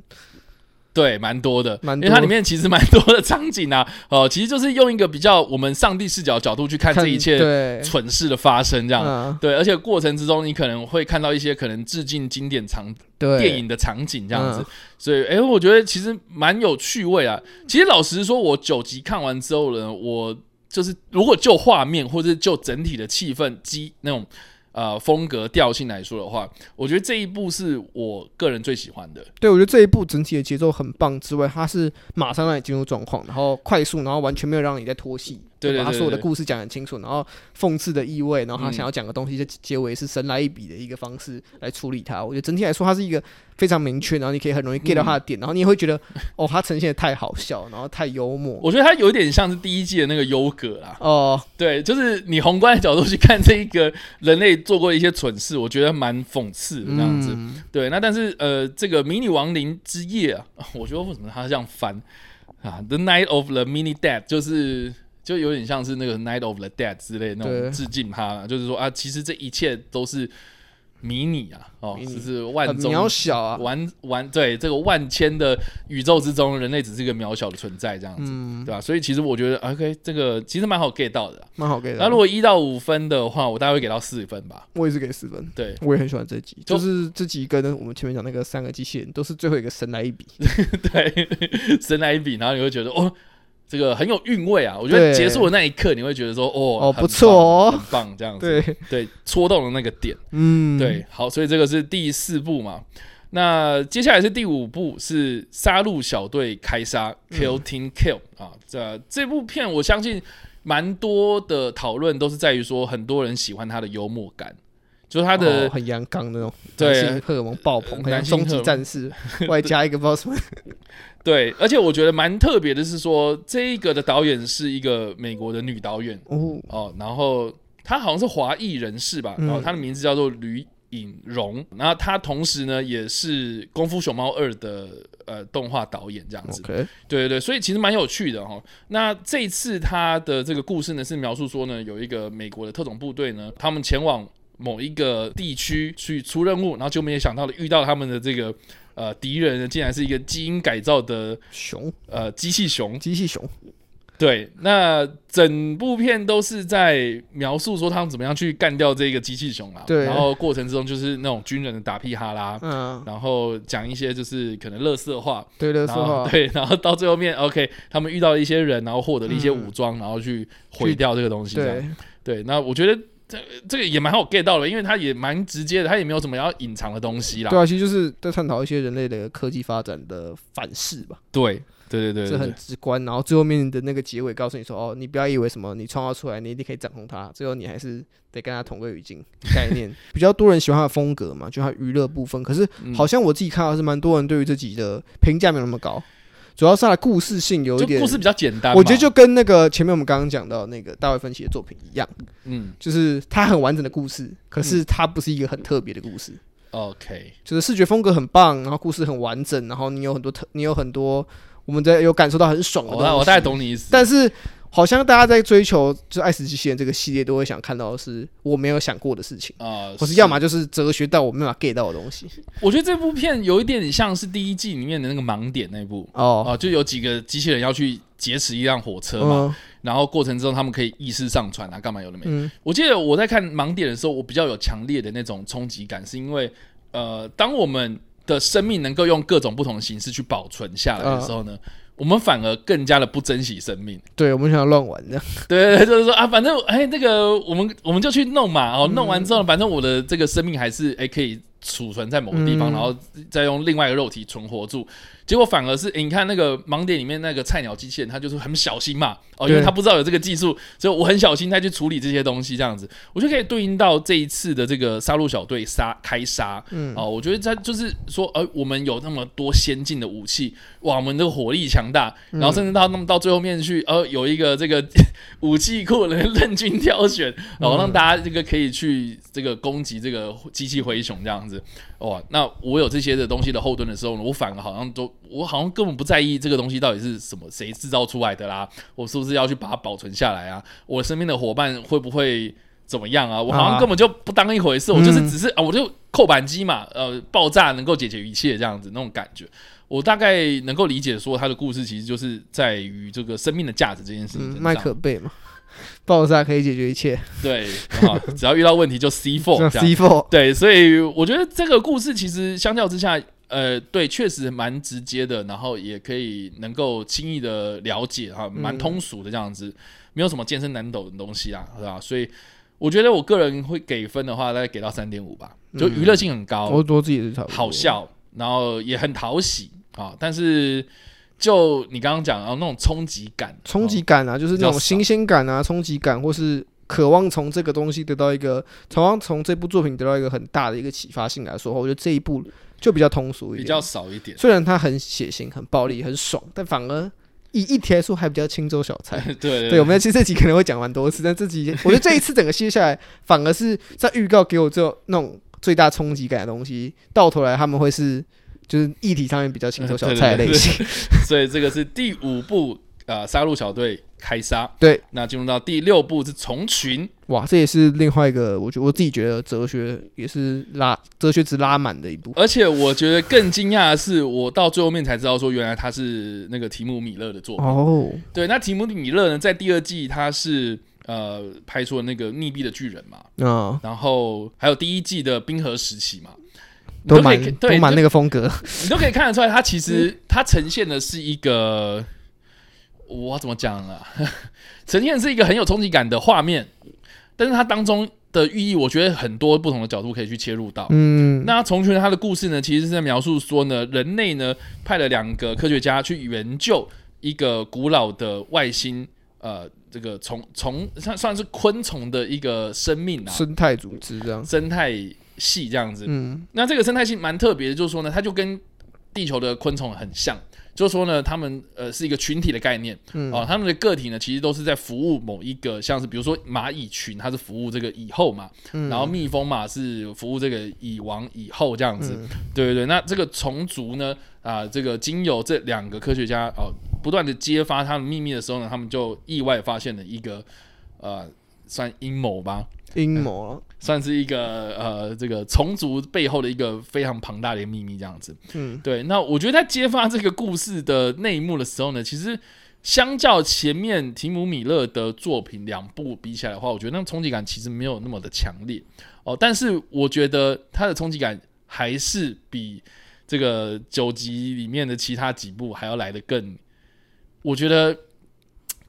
对，蛮多的，因为它里面其实蛮多的场景啊，[laughs] 哦，其实就是用一个比较我们上帝视角角度去看这一切蠢事的发生，这样，对，而且过程之中你可能会看到一些可能致敬经典场电影的场景这样子，所以，哎，我觉得其实蛮有趣味啊。其实老实说，我九集看完之后呢，我就是如果就画面或者就整体的气氛机那种。呃，风格调性来说的话，我觉得这一部是我个人最喜欢的。对，我觉得这一部整体的节奏很棒之外，它是马上让你进入状况，然后快速，然后完全没有让你在拖戏。对，把他所有的故事讲很清楚，然后讽刺的意味，然后他想要讲的东西，就结尾是神来一笔的一个方式来处理它。我觉得整体来说，它是一个非常明确，然后你可以很容易 get 到他的点，然后你也会觉得，哦，他呈现的太好笑，然后太幽默。我觉得他有点像是第一季的那个优格啦。哦，[laughs] 对，就是你宏观的角度去看这一个人类做过一些蠢事，我觉得蛮讽刺的这样子。对，那但是呃，这个迷你亡灵之夜啊，[laughs] 我觉得为什么他这样翻啊？The Night of the Mini Dead 就是。就有点像是那个《Night of the Dead》之类那种致敬他，就是说啊，其实这一切都是迷你啊，哦，只是万中渺小啊，万万对这个万千的宇宙之中，人类只是一个渺小的存在，这样子，对吧？所以其实我觉得，OK，这个其实蛮好 get 到的，蛮好 get 到。那如果一到五分的话，我大概会给到四分吧。我也是给四分，对我也很喜欢这集，就是这集跟我们前面讲那个三个机器人都是最后一个神来一笔，[laughs] 对，神来一笔，然后你会觉得哦。这个很有韵味啊！我觉得结束的那一刻，你会觉得说，哦，哦，不错哦，很棒，这样子，对对，戳动了那个点，嗯，对，好，所以这个是第四部嘛。那接下来是第五部，是杀戮小队开杀，Kill Team Kill 啊。这这部片，我相信蛮多的讨论都是在于说，很多人喜欢他的幽默感，就是他的很阳刚那种，对，荷尔蒙爆棚，很像终极战士，[laughs] 外加一个不知道什么。[laughs] 对，而且我觉得蛮特别的是说，这一个的导演是一个美国的女导演。哦。哦，然后她好像是华裔人士吧，然后她的名字叫做吕颖荣，然后她同时呢也是《功夫熊猫二》的呃动画导演这样子，对对对，所以其实蛮有趣的哈。那这一次他的这个故事呢是描述说呢，有一个美国的特种部队呢，他们前往某一个地区去出任务，然后就没有想到的遇到他们的这个。呃，敌人呢，竟然是一个基因改造的熊，呃，机器熊，机器熊。对，那整部片都是在描述说他们怎么样去干掉这个机器熊啊。对。然后过程之中就是那种军人的打屁哈啦，嗯。然后讲一些就是可能乐色话，对乐色话。[laughs] 对，然后到最后面，OK，他们遇到了一些人，然后获得了一些武装，然后去毁掉这个东西。对。对，那我觉得。这这个也蛮好 get 到的，因为它也蛮直接的，它也没有什么要隐藏的东西啦。对啊，其实就是在探讨一些人类的科技发展的反噬吧。对，对对对，这很直观。然后最后面的那个结尾告诉你说：“哦，你不要以为什么你创造出来，你一定可以掌控它，最后你还是得跟它同归于尽。”概念 [laughs] 比较多人喜欢它的风格嘛，就它娱乐部分。可是好像我自己看到是蛮多人对于自己的评价没有那么高。主要是它的故事性有一点，故事比较简单。我觉得就跟那个前面我们刚刚讲到那个大卫芬奇的作品一样，嗯，就是它很完整的故事，可是它不是一个很特别的故事。OK，就是视觉风格很棒，然后故事很完整，然后你有很多特，你有很多我们在有感受到很爽的。我我大概懂你意思，但是。好像大家在追求就《爱死机器人》这个系列，都会想看到的是我没有想过的事情。啊，或是要么就是哲学到我没法 get 到的东西。我觉得这部片有一点像是第一季里面的那个盲点那部。哦。哦，就有几个机器人要去劫持一辆火车嘛，然后过程中他们可以意识上传啊，干嘛有的没。嗯。我记得我在看盲点的时候，我比较有强烈的那种冲击感，是因为呃，当我们的生命能够用各种不同的形式去保存下来的时候呢，我们反而更加的不珍惜生命。对，我们想要乱玩这样。对对对，就是说啊，反正哎，那个我们 [laughs] 我们就去弄嘛，哦，弄完之后，反正我的这个生命还是哎可以储存在某个地方，嗯然后再用另外一个肉体存活住。结果反而是，诶你看那个盲点里面那个菜鸟机器人，他就是很小心嘛，哦，因为对。他不知道有这个技术，所以我很小心再去处理这些东西，这样子，我就可以对应到这一次的这个杀戮小队杀开杀，嗯。哦，我觉得他就是说，呃，我们有那么多先进的武器，哇，我们的火力强大，然后甚至到那么到最后面去，呃，有一个这个 [laughs] 武器库能任君挑选，然后让大家这个可以去这个攻击这个机器灰熊这样子，哇，那我有这些的东西的后盾的时候呢，我反而好像都我好像根本不在意这个东西到底是什么谁制造出来的啦，我是不是要去把它保存下来啊？我身边的伙伴会不会怎么样啊？我好像啊根本就不当一回事，我就是只是啊，我就扣扳机嘛，呃，爆炸能够解决一切这样子那种感觉。我大概能够理解说他的故事其实就是在于这个生命的价值这件事情。麦克贝嘛，[laughs] 爆炸可以解决一切，对啊，只要遇到问题就 C [laughs] 样 C four，对，所以我觉得这个故事其实相较之下，呃，对，确实蛮直接的，然后也可以能够轻易的了解哈，蛮通俗的这样子，没有什么健身难懂的东西啊，是吧？所以我觉得我个人会给分的话，大概给到三点五吧，就娱乐性很高，我我自己也是好，笑，然后也很讨喜啊，但是就你刚刚讲啊，那种冲击感，冲击哦感啊，就是那种新鲜感啊，冲击感，或是渴望从这个东西得到一个，渴望从这部作品得到一个很大的一个启发性来说，我觉得这一部就比较通俗一点，比较少一点。虽然它很血腥、很暴力、很爽，但反而以议题来说还比较轻舟小菜。[laughs] 对对，我们其实这集可能会讲蛮多次，但这集我觉得这一次整个接下来，反而是在预告给我最后那种最大冲击感的东西，到头来他们会是就是议题上面比较轻舟小菜的类型。[laughs] 所以这个是第五部呃杀戮小队开杀。对，那进入到第六部是虫群，哇，这也是另外一个，我觉我自己觉得哲学也是拉哲学值拉满的一部。而且我觉得更惊讶的是，我到最后面才知道说，原来他是那个提姆米勒的作品。哦，对，那提姆米勒呢，在第二季他是呃拍出了那个《溺毙的巨人》嘛，嗯、然后还有第一季的冰河时期嘛，都蛮都蛮那个风格。[laughs] 你都可以看得出来，它其实它呈现的是一个，我怎么讲啊？[laughs] 呈现的是一个很有冲击感的画面，但是它当中的寓意，我觉得很多不同的角度可以去切入到。嗯，那虫群它的故事呢，其实是在描述说呢，人类呢派了两个科学家去援救一个古老的外星，呃，这个虫虫算算是昆虫的一个生命啊，生态组织这样。生态系这样子。嗯那这个生态系蛮特别的，就是说呢，它就跟地球的昆虫很像，就是说呢，他们呃是一个群体的概念。嗯。哦，他们的个体呢其实都是在服务某一个，像是比如说蚂蚁群，它是服务这个蚁后嘛，嗯。然后蜜蜂嘛是服务这个蚁王、蚁后这样子，嗯。对对对。那这个虫族呢，啊、这个经由这两个科学家哦、不断的揭发他们秘密的时候呢，他们就意外发现了一个呃算阴谋吧，阴谋。啊，算是一个呃，这个虫族背后的一个非常庞大的秘密，这样子。嗯，对，那我觉得在揭发这个故事的内幕的时候呢，其实相较前面提姆米勒的作品两部比起来的话，我觉得那个冲击感其实没有那么的强烈哦。但是我觉得它的冲击感还是比这个九集里面的其他几部还要来的更，我觉得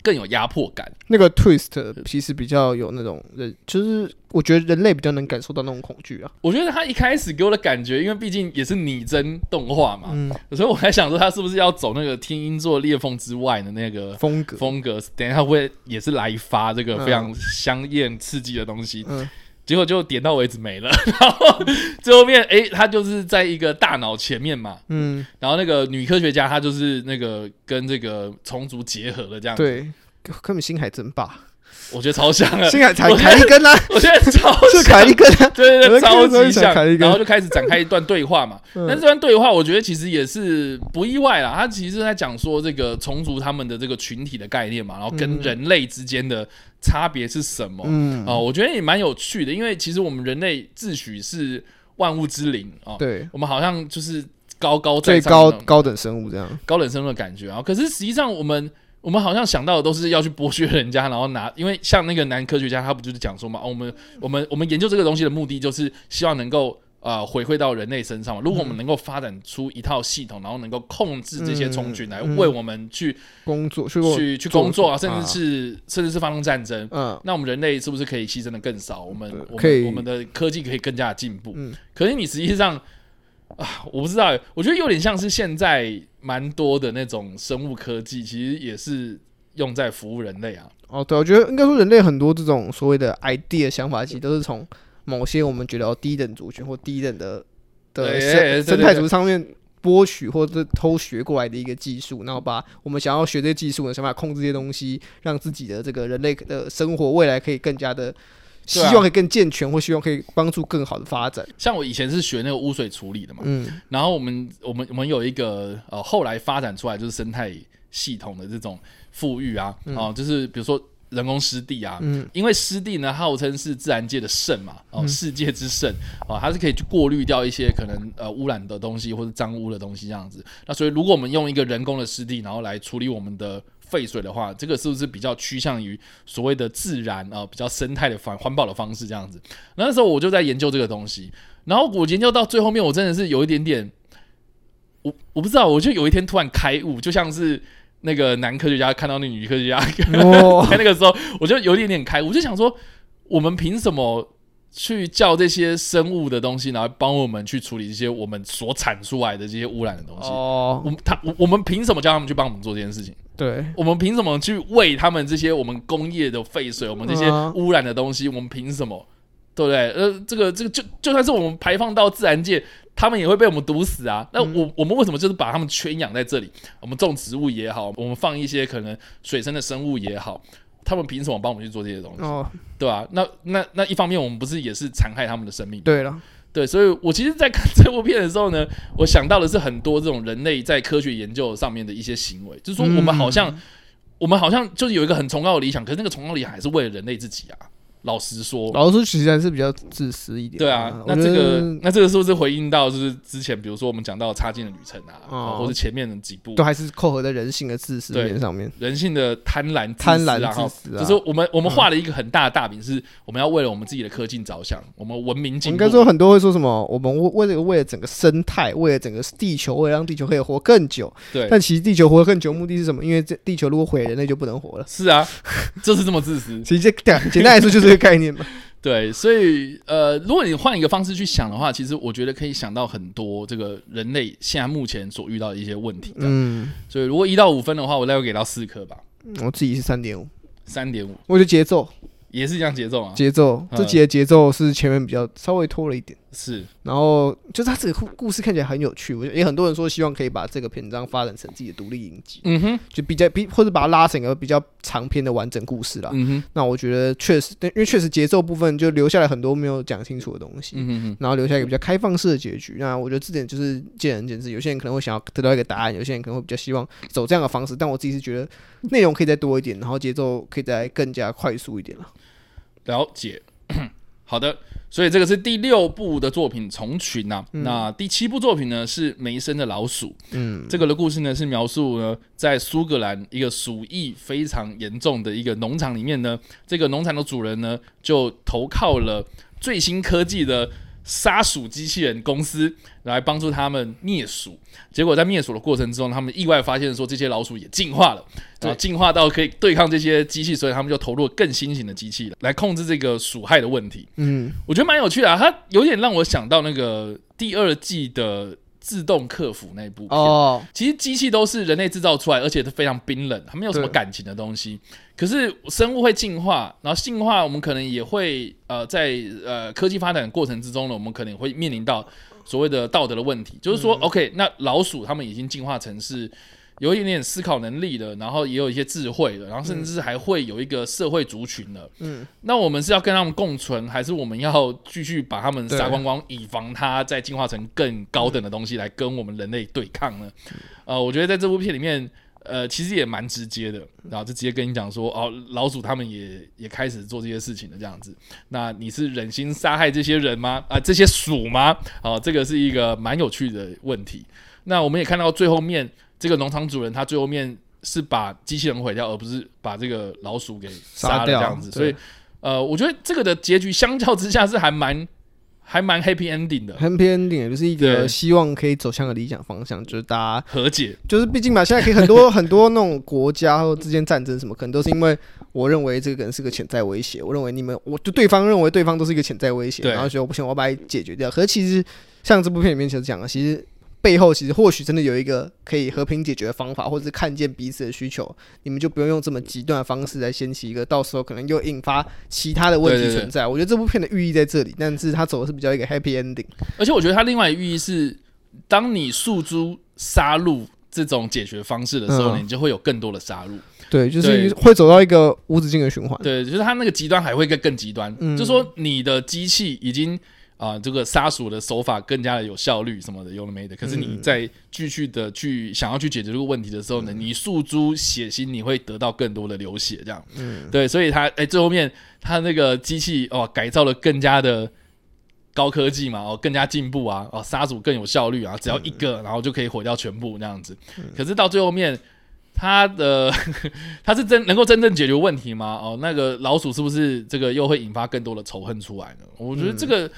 更有压迫感。那个 twist 其实比较有那种人，就是我觉得人类比较能感受到那种恐惧啊。我觉得他一开始给我的感觉，因为毕竟也是拟真动画嘛，嗯，所以我还想说他是不是要走那个天鹰座裂缝之外的那个风格。风格，等一下会也是来一发这个嗯非常香艳刺激的东西，嗯结果就点到为止没了，[laughs] 然后最后面诶，他就是在一个大脑前面嘛，嗯，然后那个女科学家她就是那个跟这个虫族结合了这样，，对，根本星海争霸，我觉得超像的，星海才我觉得凯利根啊，[laughs] 我觉得超是凯利根啊。对 [laughs] 对对，超级像然后就开始展开一段对话嘛。[laughs] 嗯但这段对话，我觉得其实也是不意外啦。他其实在讲说这个虫族他们的这个群体的概念嘛，然后跟嗯人类之间的差别是什么？嗯，哦，我觉得也蛮有趣的，因为其实我们人类自诩是万物之灵啊，对，我们好像就是高高在上最高高等生物这样。高等生物的感觉啊。可是实际上，我们我们好像想到的都是要去剥削人家，然后拿，因为像那个男科学家，他不就是讲说嘛，哦我们我们我们研究这个东西的目的就是希望能够呃回馈到人类身上嘛。如果我们能够发展出一套系统，然后能够控制这些虫群来嗯为我们去、工作去去去工作啊，甚啊至是、甚至是发动战争，嗯那我们人类是不是可以牺牲的更少？我们我们我们的科技可以更加的进步。嗯可是你实际上啊，我不知道欸，我觉得有点像是现在蛮多的那种生物科技，其实也是用在服务人类啊。哦，对，我觉得应该说人类很多这种所谓的 idea 想法，其实都是从某些我们觉得哦低等族群或低等的的对生生态对族上面剥取或者偷学过来的一个技术，然后把我们想要学这些技术呢，想办法控制这些东西，让自己的这个人类的生活未来可以更加的。希望可以更健全，或希望可以帮助更好的发展。像我以前是学那个污水处理的嘛，嗯然后我们我们我们有一个呃后来发展出来就是生态系统的这种富裕啊，哦、就是比如说人工湿地啊，嗯因为湿地呢号称是自然界的肾嘛，哦，世界之肾哦，它是可以去过滤掉一些可能呃污染的东西或者脏污的东西这样子。那所以如果我们用一个人工的湿地，然后来处理我们的废水的话，这个是不是比较趋向于所谓的自然啊、比较生态的环环保的方式这样子？那时候我就在研究这个东西，然后我研究到最后面，我真的是有一点点，我我不知道，我就有一天突然开悟，就像是那个男科学家看到那女科学家哦，在那个时候，[laughs] 我就有一点点开悟，我就想说，我们凭什么去叫这些生物的东西，然后帮我们去处理这些我们所产出来的这些污染的东西？哦我，们他我我们凭什么叫他们去帮我们做这件事情？对，我们凭什么去喂他们这些我们工业的废水，我们这些污染的东西？我们凭什么？对不对？呃，这个这个就就算是我们排放到自然界，他们也会被我们毒死啊。那嗯我我们为什么就是把他们圈养在这里？我们种植物也好，我们放一些可能水生的生物也好，他们凭什么帮我们去做这些东西？哦，对吧、那那那一方面，我们不是也是残害他们的生命？对了，对，所以我其实，在看这部片的时候呢，[laughs] 我想到的是很多这种人类在科学研究上面的一些行为，就是说我们好像、嗯我们好像就是有一个很崇高的理想，可是那个崇高的理想还是为了人类自己啊。老实说，老实说，其实还是比较自私一点。对啊，那这个那这个是不是回应到就是之前比如说我们讲到差劲的旅程啊，哦或者前面的几部都还是扣合在人性的自私对面上面。人性的贪婪、贪婪然后自私啊就是我们我们画了一个很大的大饼，是我们要为了我们自己的科技着想，我们文明进步。应该说很多会说什么，我们为为了为了整个生态，为了整个地球，为了让地球可以活更久。对，但其实地球活得更久，目的是什么？因为这地球如果毁了，人类就不能活了。是啊，就是这么自私。[laughs] 其实这简简单来说就是这个概念嘛。[laughs] 对，所以呃，如果你换一个方式去想的话，其实我觉得可以想到很多这个人类现在目前所遇到的一些问题。嗯，嗯，所以如果一到五分的话，我大概会给到四颗吧，我自己是三点五，三点五我觉得节奏也是这样节奏啊。节奏嗯这集的节奏是前面比较稍微拖了一点。是，然后就是他这个故故事看起来很有趣，我觉得也很多人说希望可以把这个篇章发展成自己的独立影集，嗯哼，就比较比或者把它拉成一个比较长篇的完整故事啦。嗯哼，那我觉得确实，对因为确实节奏部分就留下来很多没有讲清楚的东西，嗯哼哼，然后留下一个比较开放式的结局。那我觉得这点就是见仁见智，有些人可能会想要得到一个答案，有些人可能会比较希望走这样的方式。但我自己是觉得内容可以再多一点，然后节奏可以再更加快速一点了。了解。[coughs] 好的，所以这个是第六部的作品《虫群》呐。那第七部作品呢是《梅森的老鼠》。嗯，这个的故事呢是描述呢在苏格兰一个鼠疫非常严重的一个农场里面呢，这个农场的主人呢就投靠了最新科技的杀鼠机器人公司来帮助他们灭鼠。结果在灭鼠的过程中，他们意外发现说这些老鼠也进化了，然后进化到可以对抗这些机器，所以他们就投入更新型的机器来控制这个鼠害的问题。嗯，我觉得蛮有趣的、啊，它有点让我想到那个第二季的自动客服那部片。哦，其实机器都是人类制造出来，而且都非常冰冷，它没有什么感情的东西。可是生物会进化，然后进化，我们可能也会呃，在呃科技发展的过程之中呢，我们可能也会面临到所谓的道德的问题，就是说、o k 那老鼠它们已经进化成是。有一点点思考能力的，然后也有一些智慧的，然后甚至还会有一个社会族群的。嗯，那我们是要跟他们共存，还是我们要继续把他们杀光光，以防它再进化成更高等的东西来跟我们人类对抗呢？呃，我觉得在这部片里面，呃，其实也蛮直接的，然后就直接跟你讲说，哦，老鼠他们也也开始做这些事情了，这样子。那你是忍心杀害这些人吗？啊、这些鼠吗？哦，这个是一个蛮有趣的问题。那我们也看到最后面，这个农场主人他最后面是把机器人毁掉，而不是把这个老鼠给杀杀掉了这样子。所以，呃，我觉得这个的结局相较之下是还蛮还蛮 happy ending 的，happy ending 也就是一个希望可以走向的理想方向，就是大家和解。就是毕竟嘛，现在可以很多 [laughs] 很多那种国家或之间战争什么，可能都是因为我认为这个人是个潜在威胁，我认为你们，我就对方认为对方都是一个潜在威胁，然后觉得我不行，我要把它解决掉。可是其实像这部片里面其实讲的，其实背后其实或许真的有一个可以和平解决的方法，或者是看见彼此的需求，你们就不用用这么极端的方式来掀起一个，到时候可能又引发其他的问对对对题存在。我觉得这部片的寓意在这里，但是它走的是比较一个 happy ending。而且我觉得它另外寓意是，当你诉诸杀戮这种解决方式的时候你就会有更多的杀戮。对，就是会走到一个无止境的循环。对，就是它那个极端还会更更极端，嗯就说你的机器已经啊、这个杀鼠的手法更加的有效率什么的，有了没的。可是嗯你在继续的去想要去解决这个问题的时候呢，你诉诸血腥，你会得到更多的流血，这样。嗯对，所以他哎、最后面他那个机器哦改造的更加的。高科技嘛，哦，更加进步啊，哦，杀鼠更有效率啊，只要一个，然后就可以毁掉全部那样子。可是到最后面，他的他是真能够真正解决问题吗？哦，那个老鼠是不是这个又会引发更多的仇恨出来呢？我觉得这个、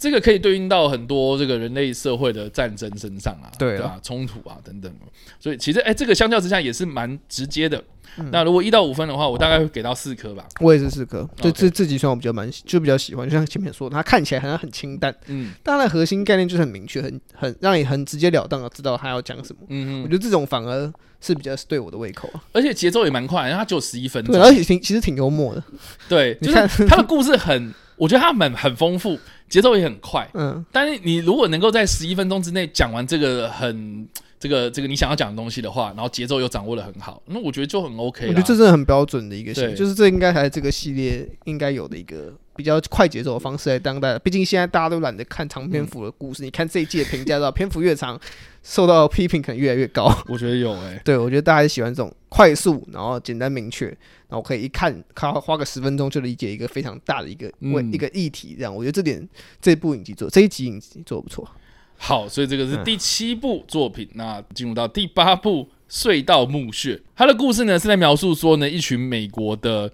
这个可以对应到很多这个人类社会的战争身上啊，对啊吧？冲突啊等等。所以其实哎、这个相较之下也是蛮直接的。那如果一到五分的话，我大概会给到四颗吧。我也是四颗，就这这几算我比较蛮就比较喜欢，就像前面说的，它看起来好像很清淡，嗯但它的核心概念就是很明确，很很让你很直截了当的知道它要讲什么。嗯嗯，我觉得这种反而是比较是对我的胃口啊。而且节奏也蛮快，然后它只有十一分钟对，。而且挺其实挺幽默的，对，[laughs] 就你看是它的故事很，我觉得他们很丰富，节奏也很快。嗯，但是你如果能够在十一分钟之内讲完这个很这个这个你想要讲的东西的话，然后节奏又掌握的很好，那我觉得就很 OK。我觉得这真的很标准的一个系，对就是这应该还是这个系列应该有的一个比较快节奏的方式来当代。毕竟现在大家都懒得看长篇幅的故事，你看这一季的评价到篇幅越长，受到的批评可能越来越高。[laughs] 我觉得有哎、对，我觉得大家喜欢这种快速，然后简单明确，然后可以一看，看花个十分钟就理解一个非常大的一个问、嗯一个议题。这样，我觉得这点这部影集做这一集影集做得不错。好，所以这个是嗯第七部作品。那进入到第八部《隧道墓穴》，它的故事呢是在描述说呢，一群美国的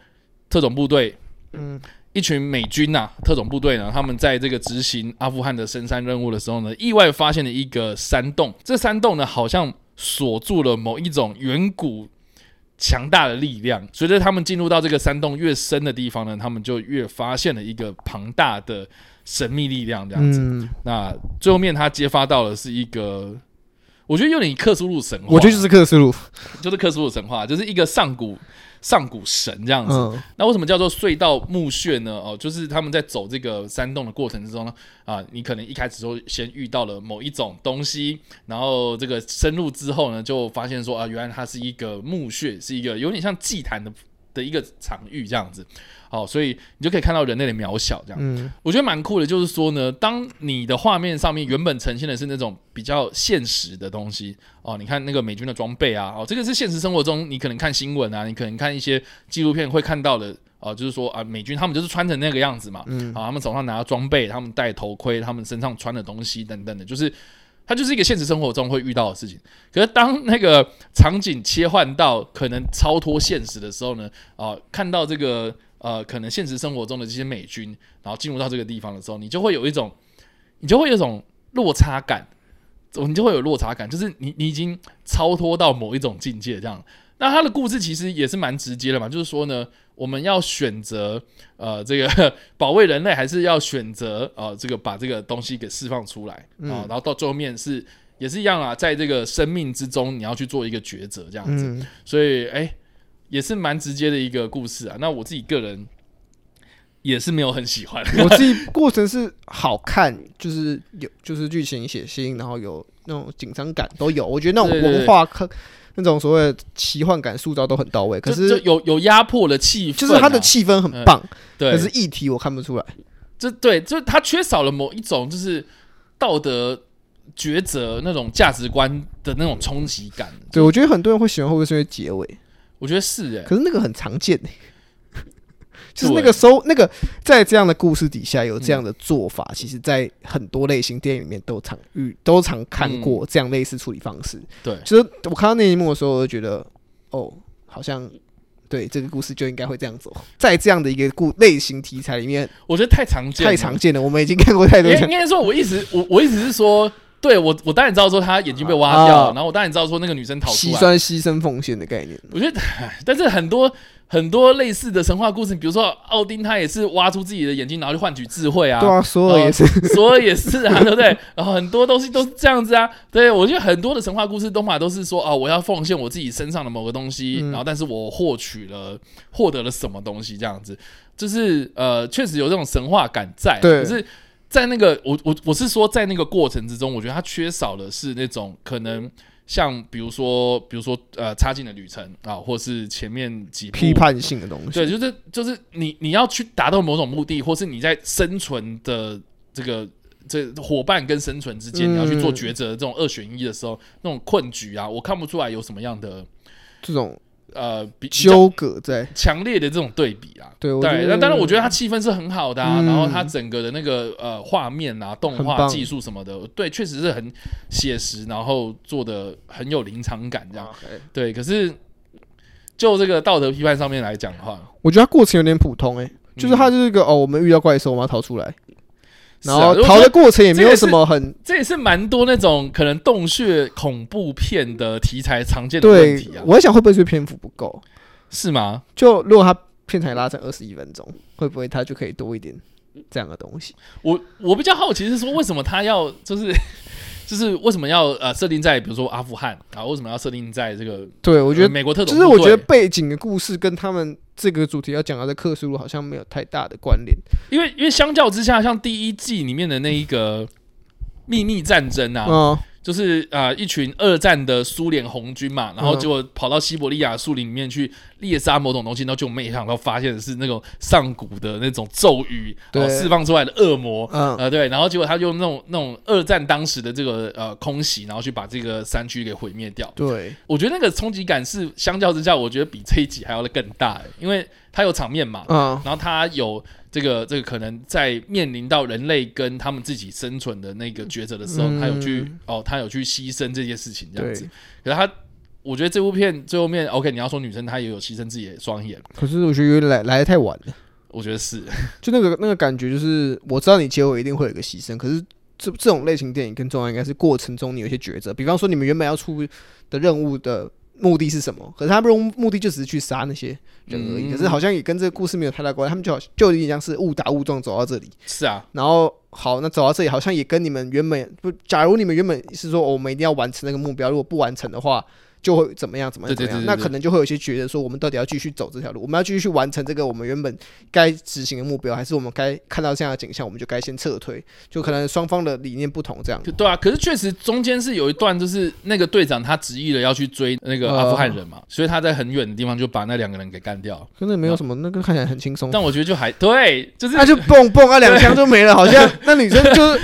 特种部队，嗯，一群美军呐、特种部队呢，他们在这个执行阿富汗的深山任务的时候呢，意外发现了一个山洞。这山洞呢，好像锁住了某一种远古强大的力量。随着他们进入到这个山洞越深的地方呢，他们就越发现了一个庞大的神秘力量。这样子，嗯，那最后面他揭发到的是一个。我觉得有点克苏鲁神话，我觉得就是克苏鲁。就是克苏鲁神话，就是一个上古上古神这样子。嗯那为什么叫做隧道墓穴呢？哦，就是他们在走这个山洞的过程之中呢，啊，你可能一开始就先遇到了某一种东西，然后这个深入之后呢，就发现说啊，原来它是一个墓穴，是一个有点像祭坛的的一个场域这样子。好，所以你就可以看到人类的渺小这样。嗯我觉得蛮酷的，就是说呢，当你的画面上面原本呈现的是那种比较现实的东西哦，你看那个美军的装备啊，哦，这个是现实生活中你可能看新闻啊，你可能看一些纪录片会看到的哦，就是说啊，美军他们就是穿成那个样子嘛，嗯啊，他们手上拿着装备，他们戴头盔，他们身上穿的东西等等的，就是它就是一个现实生活中会遇到的事情。可是当那个场景切换到可能超脱现实的时候呢，啊，看到这个呃，可能现实生活中的这些美军，然后进入到这个地方的时候，你就会有一种，你就会有一种落差感，你就会有落差感，就是你你已经超脱到某一种境界这样。那他的故事其实也是蛮直接的嘛，就是说呢，我们要选择呃这个保卫人类，还是要选择呃这个把这个东西给释放出来啊、然后到最后面是也是一样啊，在这个生命之中，你要去做一个抉择这样子。嗯，所以哎、也是蛮直接的一个故事啊。那我自己个人也是没有很喜欢，[laughs] 我自己过程是好看，就是有就是剧情血腥，然后有那种紧张感都有。我觉得那种文化科那种所谓奇幻感塑造都很到位，可是有有压迫的气氛啊、就是它的气氛很棒，对，可是议题我看不出来。这对，就它缺少了某一种就是道德抉择那种价值观的那种冲击感。对，我觉得很多人会喜欢，会不会是因为结尾？我觉得是哎、可是那个很常见、欸，[laughs] 就是那对个收那个在这样的故事底下有这样的做法，其实在很多类型电影里面都常遇都常看过这样类似处理方式。对，就是我看到那一幕的时候，我就觉得哦，好像对这个故事就应该会这样走。在这样的一个故类型题材里面，我觉得太常见了，太常见了，我们已经看过太多场。应该应该说，我一直我我一直是说，对我我当然知道说他眼睛被挖掉，啊然后我当然知道说那个女生逃出来，牺牲牺牲奉献的概念。我觉得，但是很多很多类似的神话故事，比如说奥丁他也是挖出自己的眼睛，然后去换取智慧啊，对啊，索尔也是。[laughs] 所以也是啊，对不对？然后很多东西都是这样子啊。对我觉得很多的神话故事都嘛都是说哦，我要奉献我自己身上的某个东西，嗯然后但是我获取了获得了什么东西这样子，就是呃，确实有这种神话感在。对可是。在那个我我我是说，在那个过程之中，我觉得它缺少的是那种可能像比如说比如说呃插进的旅程啊，或是前面几批判性的东西。对，就是就是你你要去达到某种目的，或是你在生存的这个这伙伴跟生存之间，嗯你要去做抉择，这种二选一的时候，那种困局啊，我看不出来有什么样的这种呃纠葛在。强烈的这种对比啊。对，对，那当然，我觉得它气氛是很好的啊，嗯然后它整个的那个呃画面啊、动画技术什么的，对，确实是很写实，然后做的很有临场感这样。对，可是就这个道德批判上面来讲的话，我觉得它过程有点普通诶、就是它就是一个哦，我们遇到怪兽，我们要逃出来，然后逃的过程也没有什么很这也是蛮多那种可能洞穴恐怖片的题材常见的问题啊，，我在想会不会是篇幅不够？是吗？就如果他片长拉成二十一分钟，会不会他就可以多一点这样的东西？我我比较好奇是说，为什么他要就是 [laughs] 就是为什么要呃设定在比如说阿富汗啊？为什么要设定在这个对我觉得呃美国特种？就是我觉得背景的故事跟他们这个主题要讲到的克苏鲁好像没有太大的关联。因为因为相较之下，像第一季里面的那一个秘密战争啊，嗯，就是呃一群二战的苏联红军嘛，然后嗯结果跑到西伯利亚树林里面去猎杀某种东西，然后就没想到发现的是那种上古的那种咒语，然后释放出来的恶魔。嗯呃，对，然后结果他就用那种那种二战当时的这个呃空袭，然后去把这个山区给毁灭掉。对，我觉得那个冲击感是相较之下，我觉得比这一集还要更大、欸，因为它有场面嘛，嗯，然后他有这个这个可能在面临到人类跟他们自己生存的那个抉择的时候，嗯。他有去哦，他有去牺牲这件事情这样子。对。可是他，我觉得这部片最后面，OK，你要说女生她也有牺牲自己的双眼，可是我觉得有点来来的太晚了。我觉得是，[laughs] 就那个那个感觉，就是我知道你结尾一定会有一个牺牲，可是这这种类型电影更重要应该是过程中你有一些抉择，比方说你们原本要出的任务的目的是什么，可是他们目的就只是去杀那些人而已，嗯。可是好像也跟这个故事没有太大关系，他们就好就有点像是误打误撞走到这里，是啊，然后好，那走到这里好像也跟你们原本不，假如你们原本是说、哦我们一定要完成那个目标，如果不完成的话。就会怎么样怎么样怎么样，那可能就会有一些觉得说，我们到底要继续走这条路，我们要继续去完成这个我们原本该执行的目标，还是我们该看到这样的景象，我们就该先撤退？就可能双方的理念不同，这样。就对啊。可是确实中间是有一段，就是那个队长他执意了要去追那个阿富汗人嘛，所以他在很远的地方就把那两个人给干掉。真的没有什么，那个看起来很轻松，但我觉得就还对，就是他就蹦蹦啊，两枪就没了，好像 [laughs] 那女生就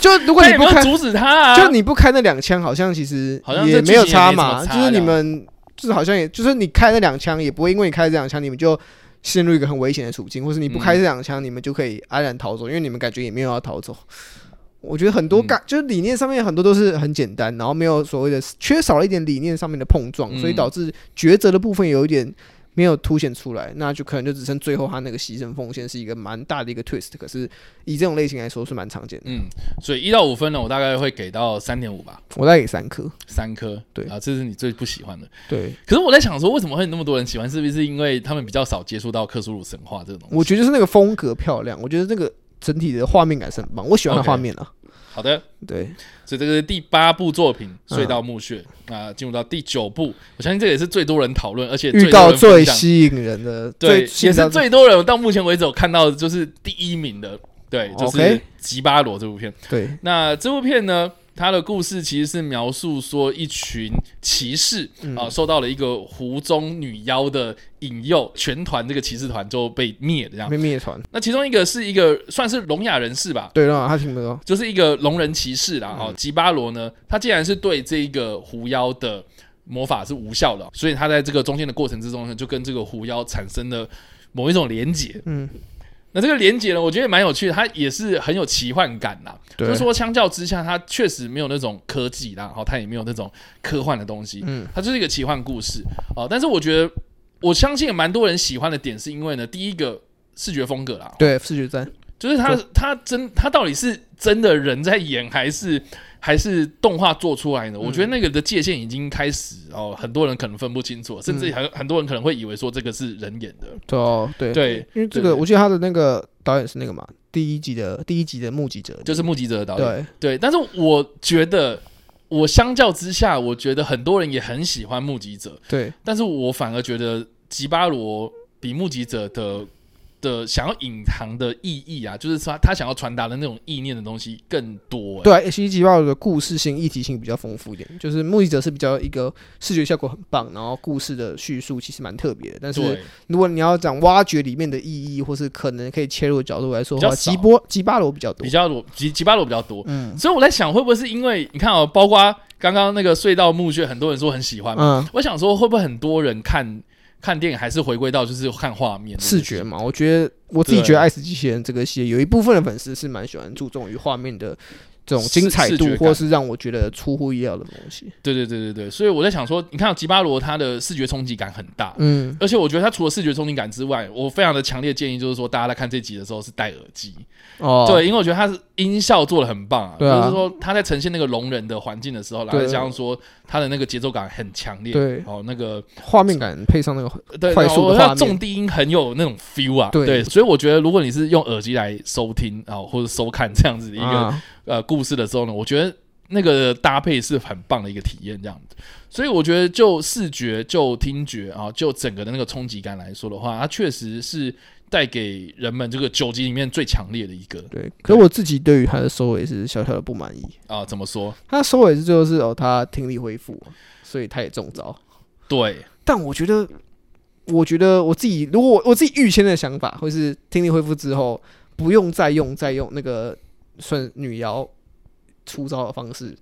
就如果你不开，[laughs] 阻止他啊，就你不开那两枪，好像其实好像也没有这剧情也没什嘛，么差就是你们就是好像也就是你开那两枪，也不会因为你开这两枪，你们就陷入一个很危险的处境，或是你不开这两枪，你们就可以安然逃走，因为你们感觉也没有要逃走。[laughs] 我觉得很多嗯。感、就是理念上面很多都是很简单，然后没有所谓的缺少了一点理念上面的碰撞，嗯。所以导致抉择的部分有一点没有凸显出来，那就可能就只剩最后他那个牺牲奉献是一个蛮大的一个 twist，可是以这种类型来说是蛮常见的。嗯，所以一到五分呢，我大概会给到三点五吧，我再给三颗，三颗。对啊，这是你最不喜欢的。对可是我在想说，为什么会那么多人喜欢？是不是因为他们比较少接触到克苏鲁神话这种？我觉得就是那个风格漂亮，我觉得那个整体的画面感是很棒，我喜欢的画面啊。好的，对，所以这个是第八部作品《嗯隧道墓穴》啊，进入到第九部，我相信这也是最多人讨论，而且预最多告最吸引人的，对，也是最多人到目前为止我看到的就是第一名的，对，就是《吉巴罗》这部片。对，那这部片呢，它的故事其实是描述说一群骑士嗯啊、受到了一个湖中女妖的引诱，全团这个骑士团就被灭了这样。被灭团，那其中一个是一个算是聋哑人士吧。对，啦他听不到，就是一个聋人骑士啦，嗯哦，吉巴罗呢，他竟然是对这个狐妖的魔法是无效的，所以他在这个中间的过程之中呢，就跟这个狐妖产生了某一种连结。嗯，那这个连接呢，我觉得蛮有趣的，它也是很有奇幻感啦。就对是说，相较之下，它确实没有那种科技啦，然后它也没有那种科幻的东西，嗯它就是一个奇幻故事哦。但是我觉得，我相信蛮多人喜欢的点，是因为呢，第一个视觉风格啦，对，视觉战，就是它它真它到底是真的人在演，还是还是动画做出来的？我觉得那个的界限已经开始哦，很多人可能分不清楚，甚至很很多人可能会以为说这个是人演的。对哦，对。对。因为这个我记得他的那个导演是那个嘛，第一集的第一集的目击者，就是目击者的导演，对，对，但是我觉得，我相较之下，我觉得很多人也很喜欢目击者，对，但是我反而觉得吉巴罗比目击者的的想要隐藏的意义啊，就是说他想要传达的那种意念的东西更多、欸。对啊，《西吉报》的故事性、议题性比较丰富一点，就是目击者是比较一个视觉效果很棒，然后故事的叙述其实蛮特别的。但是，如果你要讲挖掘里面的意义，或是可能可以切入的角度来说吉波吉巴罗比较多比。较多吉吉巴罗比较多，嗯所以我在想，会不会是因为你看哦，包括刚刚那个隧道墓穴，很多人说很喜欢嘛，嗯，我想说会不会很多人看看电影还是回归到就是看画面视觉嘛，我觉得我自己觉得《爱死机器人》这个系列有一部分的粉丝是蛮喜欢注重于画面的这种精彩度，或是让我觉得出乎意料的东西。对对对对对，所以我在想说，你看吉巴罗他的视觉冲击感很大，嗯，而且我觉得他除了视觉冲击感之外，我非常的强烈建议就是说，大家在看这集的时候是戴耳机，哦，对，因为我觉得他是音效做的很棒啊，就是说他在呈现那个聋人的环境的时候，然后加上说他的那个节奏感很强烈，对。哦，那个画面感配上那个对，快速的然后它画面重低音很有那种 feel 啊，对所以我觉得如果你是用耳机来收听啊、或者收看这样子的一个、啊，呃故事的时候呢，我觉得那个搭配是很棒的一个体验，这样子。所以我觉得就视觉、就听觉啊、就整个的那个冲击感来说的话，它确实是带给人们这个九集里面最强烈的一个对。可是我自己对于它的收尾是小小的不满意。啊、怎么说？他收尾是最后是哦，他听力恢复，所以他也中招。对，但我觉得，我觉得我自己如果我我自己预先的想法，会是听力恢复之后不用再用再用那个算女妖出招的方式，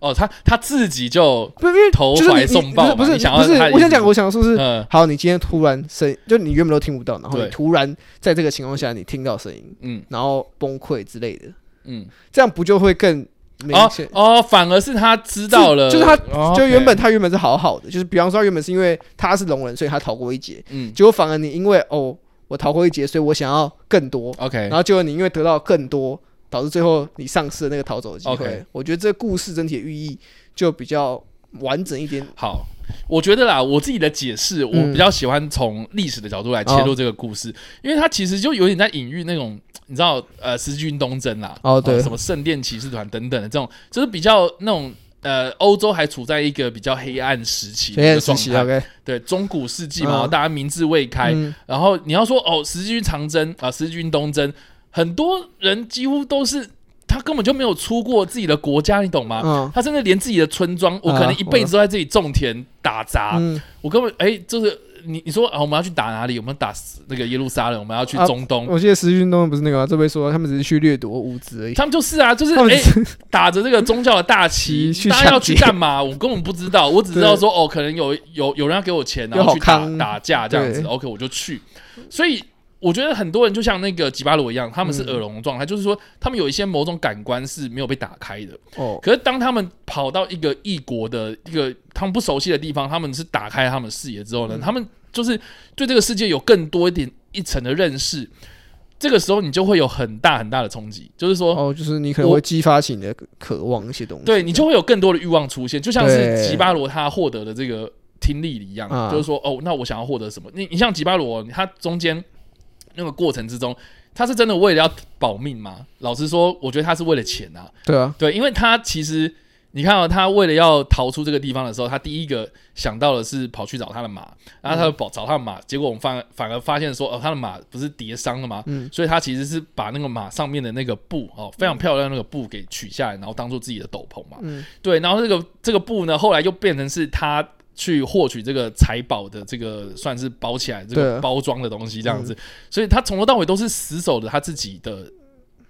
哦，他他自己就不是因为投怀送抱不是不是不是我想讲我想说是。嗯。好，你今天突然声，就你原本都听不到，然后你突然在这个情况下你听到声音，嗯。然后崩溃之类的，嗯，这样不就会更明哦显？哦，反而是他知道了，就是他哦就原本他原本是好好的，就是比方说他原本是因为他是聋人，所以他逃过一劫，嗯。结果反而你因为哦我逃过一劫，所以我想要更多，OK。然后结果你因为得到更多，导致最后你丧失了那个逃走的机会。我觉得这个故事整体的寓意就比较完整一点。好，我觉得啦，我自己的解释，我嗯比较喜欢从历史的角度来切入这个故事，因为它其实就有点在隐喻那种，你知道，呃，十字军东征啦，哦对什么圣殿骑士团等等的这种，就是比较那种。呃，欧洲还处在一个比较黑暗时期的黑暗时期一个状态，，OK，对中古世纪嘛，嗯大家民智未开，嗯，然后你要说哦，十字军长征啊，十字军东征，很多人几乎都是他根本就没有出过自己的国家，你懂吗？嗯他甚至连自己的村庄，我可能一辈子都在这里种田打杂，嗯，我根本哎，就是你你说啊，我们要去打哪里？我们打那个耶路撒冷，我们要去啊中东。我记得十字军东征不是那个吗，这边说他们只是去掠夺物资而已。他们就是啊，就是哎、打着这个宗教的大旗，[laughs] 大家要去干嘛？我根本不知道，我只知道说哦，可能有有有人要给我钱，然后去打打架这样子，OK，我就去。所以我觉得很多人就像那个吉巴罗一样，他们是嗯耳聋的状态，就是说他们有一些某种感官是没有被打开的。哦，可是当他们跑到一个异国的一个他们不熟悉的地方，他们是打开他们视野之后呢，嗯他们就是对这个世界有更多一点一层的认识。这个时候你就会有很大很大的冲击，就是说，哦，就是你可能我会激发起你的渴望一些东西。对你就会有更多的欲望出现，就像是吉巴罗他获得的这个听力一样，啊就是说，哦，那我想要获得什么？你你像吉巴罗，他中间那个过程之中，他是真的为了要保命吗？老实说，我觉得他是为了钱啊。对啊，对，因为他其实你看哦，他为了要逃出这个地方的时候，他第一个想到的是跑去找他的马，然后他就跑找他的马，结果我们反反而发现说，哦，他的马不是跌伤了吗？嗯所以他其实是把那个马上面的那个布哦，非常漂亮的那个布给取下来，然后当做自己的斗篷嘛。嗯，对，然后这个这个布呢，后来又变成是他。去获取这个财宝的这个算是包起来这个包装的东西这样子，所以他从头到尾都是死守着他自己的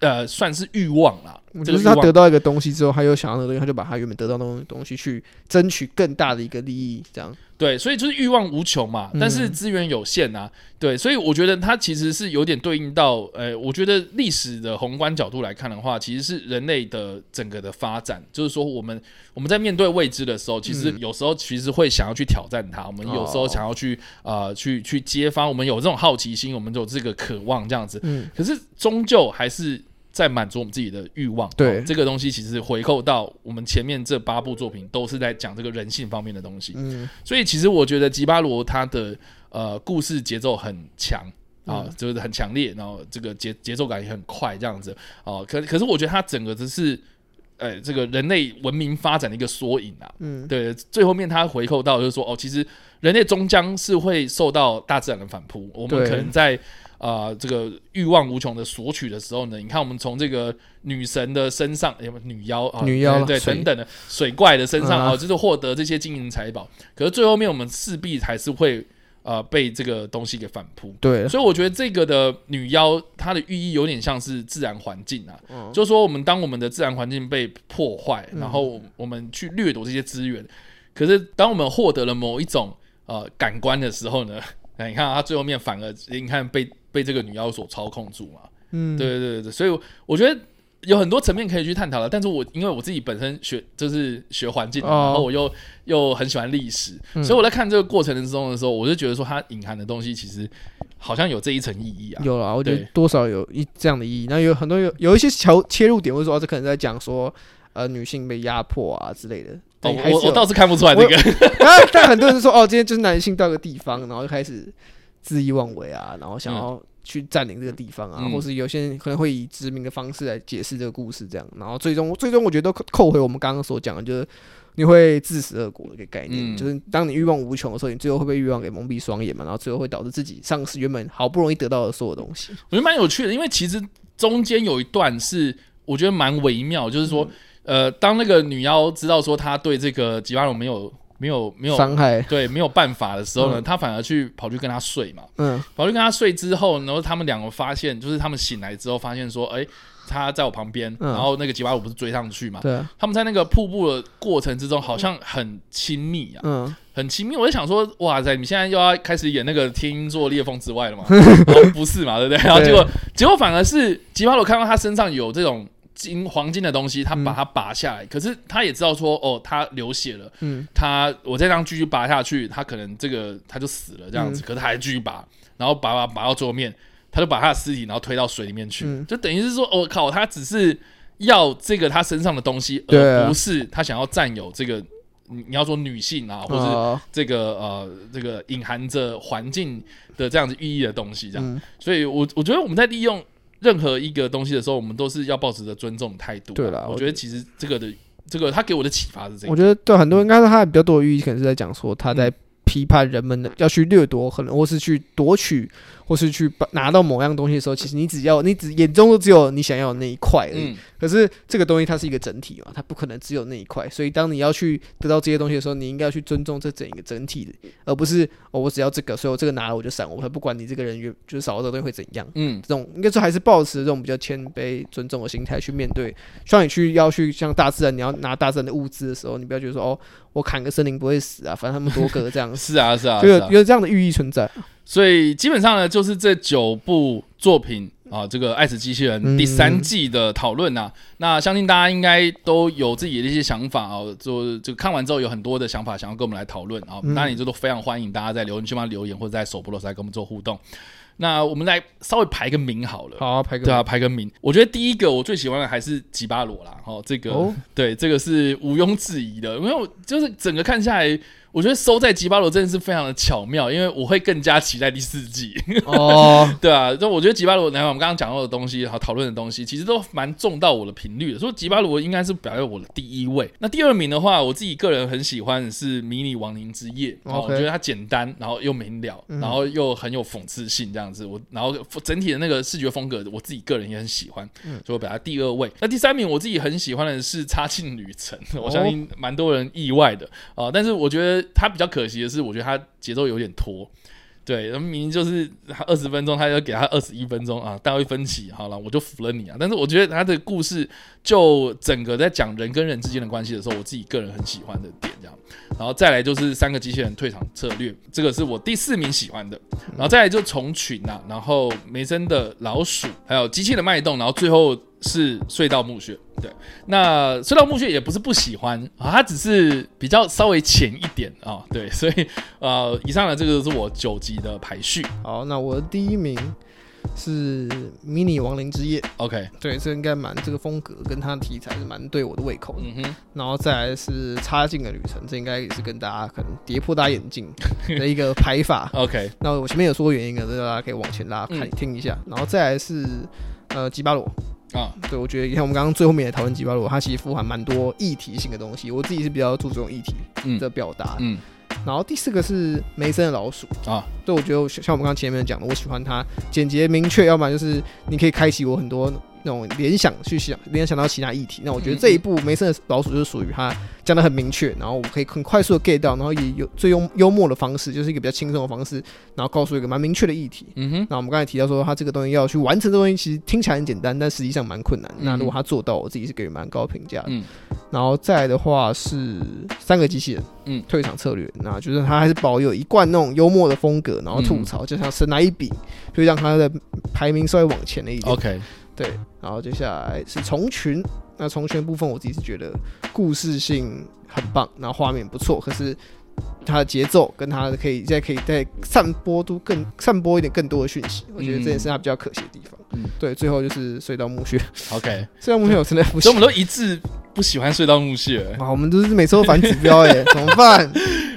呃算是欲望啦，这就是他得到一个东西之后，他又想要那个东西，他就把他原本得到的东东西去争取更大的一个利益，这样。对，所以就是欲望无穷嘛，但是资源有限啊。对，所以我觉得它其实是有点对应到，呃，我觉得历史的宏观角度来看的话，其实是人类的整个的发展，就是说我们我们在面对未知的时候，其实有时候其实会想要去挑战它，我们有时候想要去呃去去揭发，我们有这种好奇心，我们有这个渴望这样子。嗯，可是终究还是。在满足我们自己的欲望，对这个东西，其实回扣到我们前面这八部作品，都是在讲这个人性方面的东西。嗯，所以其实我觉得吉巴罗他的呃故事节奏很强啊，就是很强烈，然后这个节节奏感也很快，这样子哦。可可是我觉得他整个只是呃这个人类文明发展的一个缩影啊。嗯，对，最后面他回扣到就是说，哦，其实人类终将是会受到大自然的反扑，我们可能在。啊，这个欲望无穷的索取的时候呢，你看我们从这个女神的身上，有女妖啊，女妖对等等的水怪的身上啊，就是获得这些金银财宝。可是最后面我们势必还是会呃被这个东西给反扑。对，所以我觉得这个的女妖它的寓意有点像是自然环境啊，就是说我们当我们的自然环境被破坏，然后我们去掠夺这些资源，可是当我们获得了某一种呃感官的时候呢，[laughs] 你看它最后面反而你看被。被这个女妖所操控住嘛？嗯，对对对对，所以我觉得有很多层面可以去探讨的。但是我因为我自己本身学就是学环境，然后我又又很喜欢历史，所以我在看这个过程之中的时候，我就觉得说它隐含的东西其实好像有这一层意义啊。有了，我觉得多少有一这样的意义。那有很多有有一些桥切入点，或者说这可能在讲说呃女性被压迫啊之类的。哦，我我倒是看不出来这个。[laughs] 但很多人说哦，今天就是男性到一个地方，然后就开始。恣意妄为啊，然后想要去占领这个地方啊，或是有些人可能会以殖民的方式来解释这个故事，这样，然后最终最终我觉得都扣回我们刚刚所讲的，就是你会自食恶果的一个概念，就是当你欲望无穷的时候，你最后会被欲望给蒙蔽双眼嘛，然后最后会导致自己丧失原本好不容易得到的所有东西。我觉得蛮有趣的，因为其实中间有一段是我觉得蛮微妙，就是说，呃，当那个女妖知道说她对这个吉巴龙没有。没有没有伤害，对，没有办法的时候呢，他反而去跑去跟他睡嘛，嗯，跑去跟他睡之后，然后他们两个发现，就是他们醒来之后发现说，哎，他在我旁边，然后那个吉巴鲁不是追上去嘛，对，他们在那个瀑布的过程之中好像很亲密啊，嗯，很亲密，我就想说，哇塞，你现在又要开始演那个天鹰座裂缝之外了嘛？[laughs] 不是嘛，对不对？然后结果结果反而是吉巴鲁看到他身上有这种。金黄金的东西，他把它拔下来，可是他也知道说，哦，他流血了，嗯，他我再这样继续拔下去，他可能这个他就死了这样子，可是他还继续拔，然后拔拔拔到桌面，他就把他的尸体然后推到水里面去，就等于是说，我靠，他只是要这个他身上的东西，而不是他想要占有这个，你要说女性啊，或者这个呃这个隐含着环境的这样子寓意的东西，这样，所以我我觉得我们在利用。任何一个东西的时候，我们都是要保持着尊重态度。对啦，我觉得其实这个的这个他给我的启发是这样。我觉得对很多应该是他比较多的寓意，可能是在讲说他在批判人们的要去掠夺，可能或是去夺取。或是去把拿到某样东西的时候，其实你只要你只眼中都只有你想要的那一块而已。可是这个东西它是一个整体嘛，它不可能只有那一块。所以当你要去得到这些东西的时候，你应该要去尊重这整一个整体的，而不是哦，我只要这个，所以我这个拿了我就闪，我还不管你这个人员就是少了这个东西会怎样。嗯，这种应该说还是保持这种比较谦卑、尊重的心态去面对。希望你去要去像大自然，你要拿大自然的物资的时候，你不要觉得说哦，我砍个森林不会死啊，反正他们多个这样。[laughs] 是啊，是啊，就有有这样的寓意存在。所以基本上呢，就是这九部作品啊，这个《爱死机器人》第三季的讨论呐。那相信大家应该都有自己的一些想法啊，就就看完之后有很多的想法想要跟我们来讨论啊。当然，也就都非常欢迎大家在留言区帮留言，或者在首播的时候来跟我们做互动。那我们来稍微排个名好了，好排个对啊，排个名。我觉得第一个我最喜欢的还是吉巴罗啦，哦，这个对，这个是毋庸置疑的，因为我就是整个看下来。我觉得收在吉巴罗真的是非常的巧妙，因为我会更加期待第四季。哦，[laughs] 对啊，就我觉得吉巴罗，然后我们刚刚讲到的东西，好讨论的东西，其实都蛮重到我的频率的。所以吉巴罗应该是摆在我的第一位。那第二名的话，我自己个人很喜欢的是《迷你亡灵之夜》，哦，我觉得它简单，然后又明了，然后又很有讽刺性这样子。我然后整体的那个视觉风格，我自己个人也很喜欢，所以我表在第二位。那第三名，我自己很喜欢的是《插进旅程》，我相信蛮多人意外的啊，但是我觉得。他比较可惜的是，我觉得他节奏有点拖，对，明明就是他二十分钟，他要给他二十一分钟啊，大会分歧，好了，我就服了你啊。但是我觉得他的故事就整个在讲人跟人之间的关系的时候，我自己个人很喜欢的点这样。然后再来就是三个机器人退场策略，这个是我第四名喜欢的。然后再来就虫群啊，然后梅森的老鼠，还有机器的脉动，然后最后是隧道墓穴。对，那隧道墓穴也不是不喜欢啊，它只是比较稍微浅一点啊。对，所以呃，以上的这个是我九级的排序。好，那我的第一名。是迷你亡灵之夜，OK，对，这应该蛮这个风格跟它的题材是蛮对我的胃口的。嗯哼，然后再来是插进的旅程，这应该也是跟大家可能跌破大家眼镜 [laughs] 的一个排法。OK，那我前面有说原因的，这大家可以往前拉看听一下。然后再来是呃吉巴罗啊，对我觉得你看我们刚刚最后面也讨论吉巴罗，它其实富含蛮多议题性的东西，我自己是比较注重议题的表达。嗯。然后第四个是梅森的老鼠啊，对，我觉得像我们刚刚前面讲的，我喜欢它简洁明确，要不然就是你可以开启我很多。那种联想去想联想到其他议题，那我觉得这一部梅森的老鼠就是属于他讲的很明确，然后我可以很快速的 get 到，然后以有最幽幽默的方式，就是一个比较轻松的方式，然后告诉一个蛮明确的议题。嗯哼。那我们刚才提到说，他这个东西要去完成这东西，其实听起来很简单，但实际上蛮困难。那如果他做到，我自己是给予蛮高评价的。嗯。然后再来的话是三个机器人，嗯，退场策略，那就是他还是保有一贯那种幽默的风格，然后吐槽，就像神来一笔，就让他的排名稍微往前了一点。OK。对，然后接下来是虫群。那虫群部分，我自己是觉得故事性很棒，然后画面不错，可是它的节奏跟它可以再可以再散播都更散播一点更多的讯息，我觉得这也是它比较可惜的地方。嗯，对，最后就是隧道墓穴。OK，[laughs] 隧道墓穴我真的不行，所以我们都一致不喜欢隧道墓穴。啊，我们都是每次都反指标哎，[laughs] 怎么办？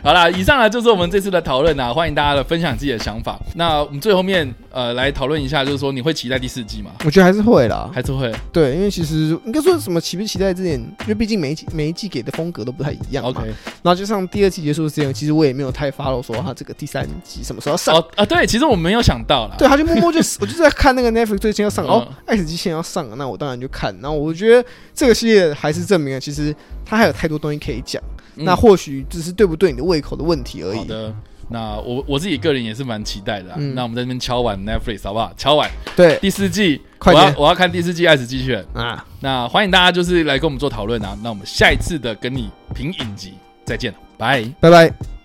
好啦，以上呢就是我们这次的讨论啊，欢迎大家的分享自己的想法。那我们最后面呃来讨论一下，就是说你会期待第四季吗？我觉得还是会啦，还是会。对，因为其实应该说什么期不期待这点，因为毕竟每一季每一季给的风格都不太一样。OK，然后就像第二季结束之前，其实我也没有太 follow 说他这个第三季什么时候上。哦啊，对，其实我没有想到啦。对，他就默默就我就在看那个 Netflix 最近要上哦，爱死机器人要上了，那我当然就看。然后我觉得这个系列还是证明了，其实它还有太多东西可以讲。那或许只是对不对你的胃口的问题而已。好的，那我我自己个人也是蛮期待的。那我们在这边敲完 Netflix 好不好？敲完，对，第四季，我要我要看第四季《爱死机器人》啊。那欢迎大家就是来跟我们做讨论啊。那我们下一次的跟你评影集再见了，拜拜拜。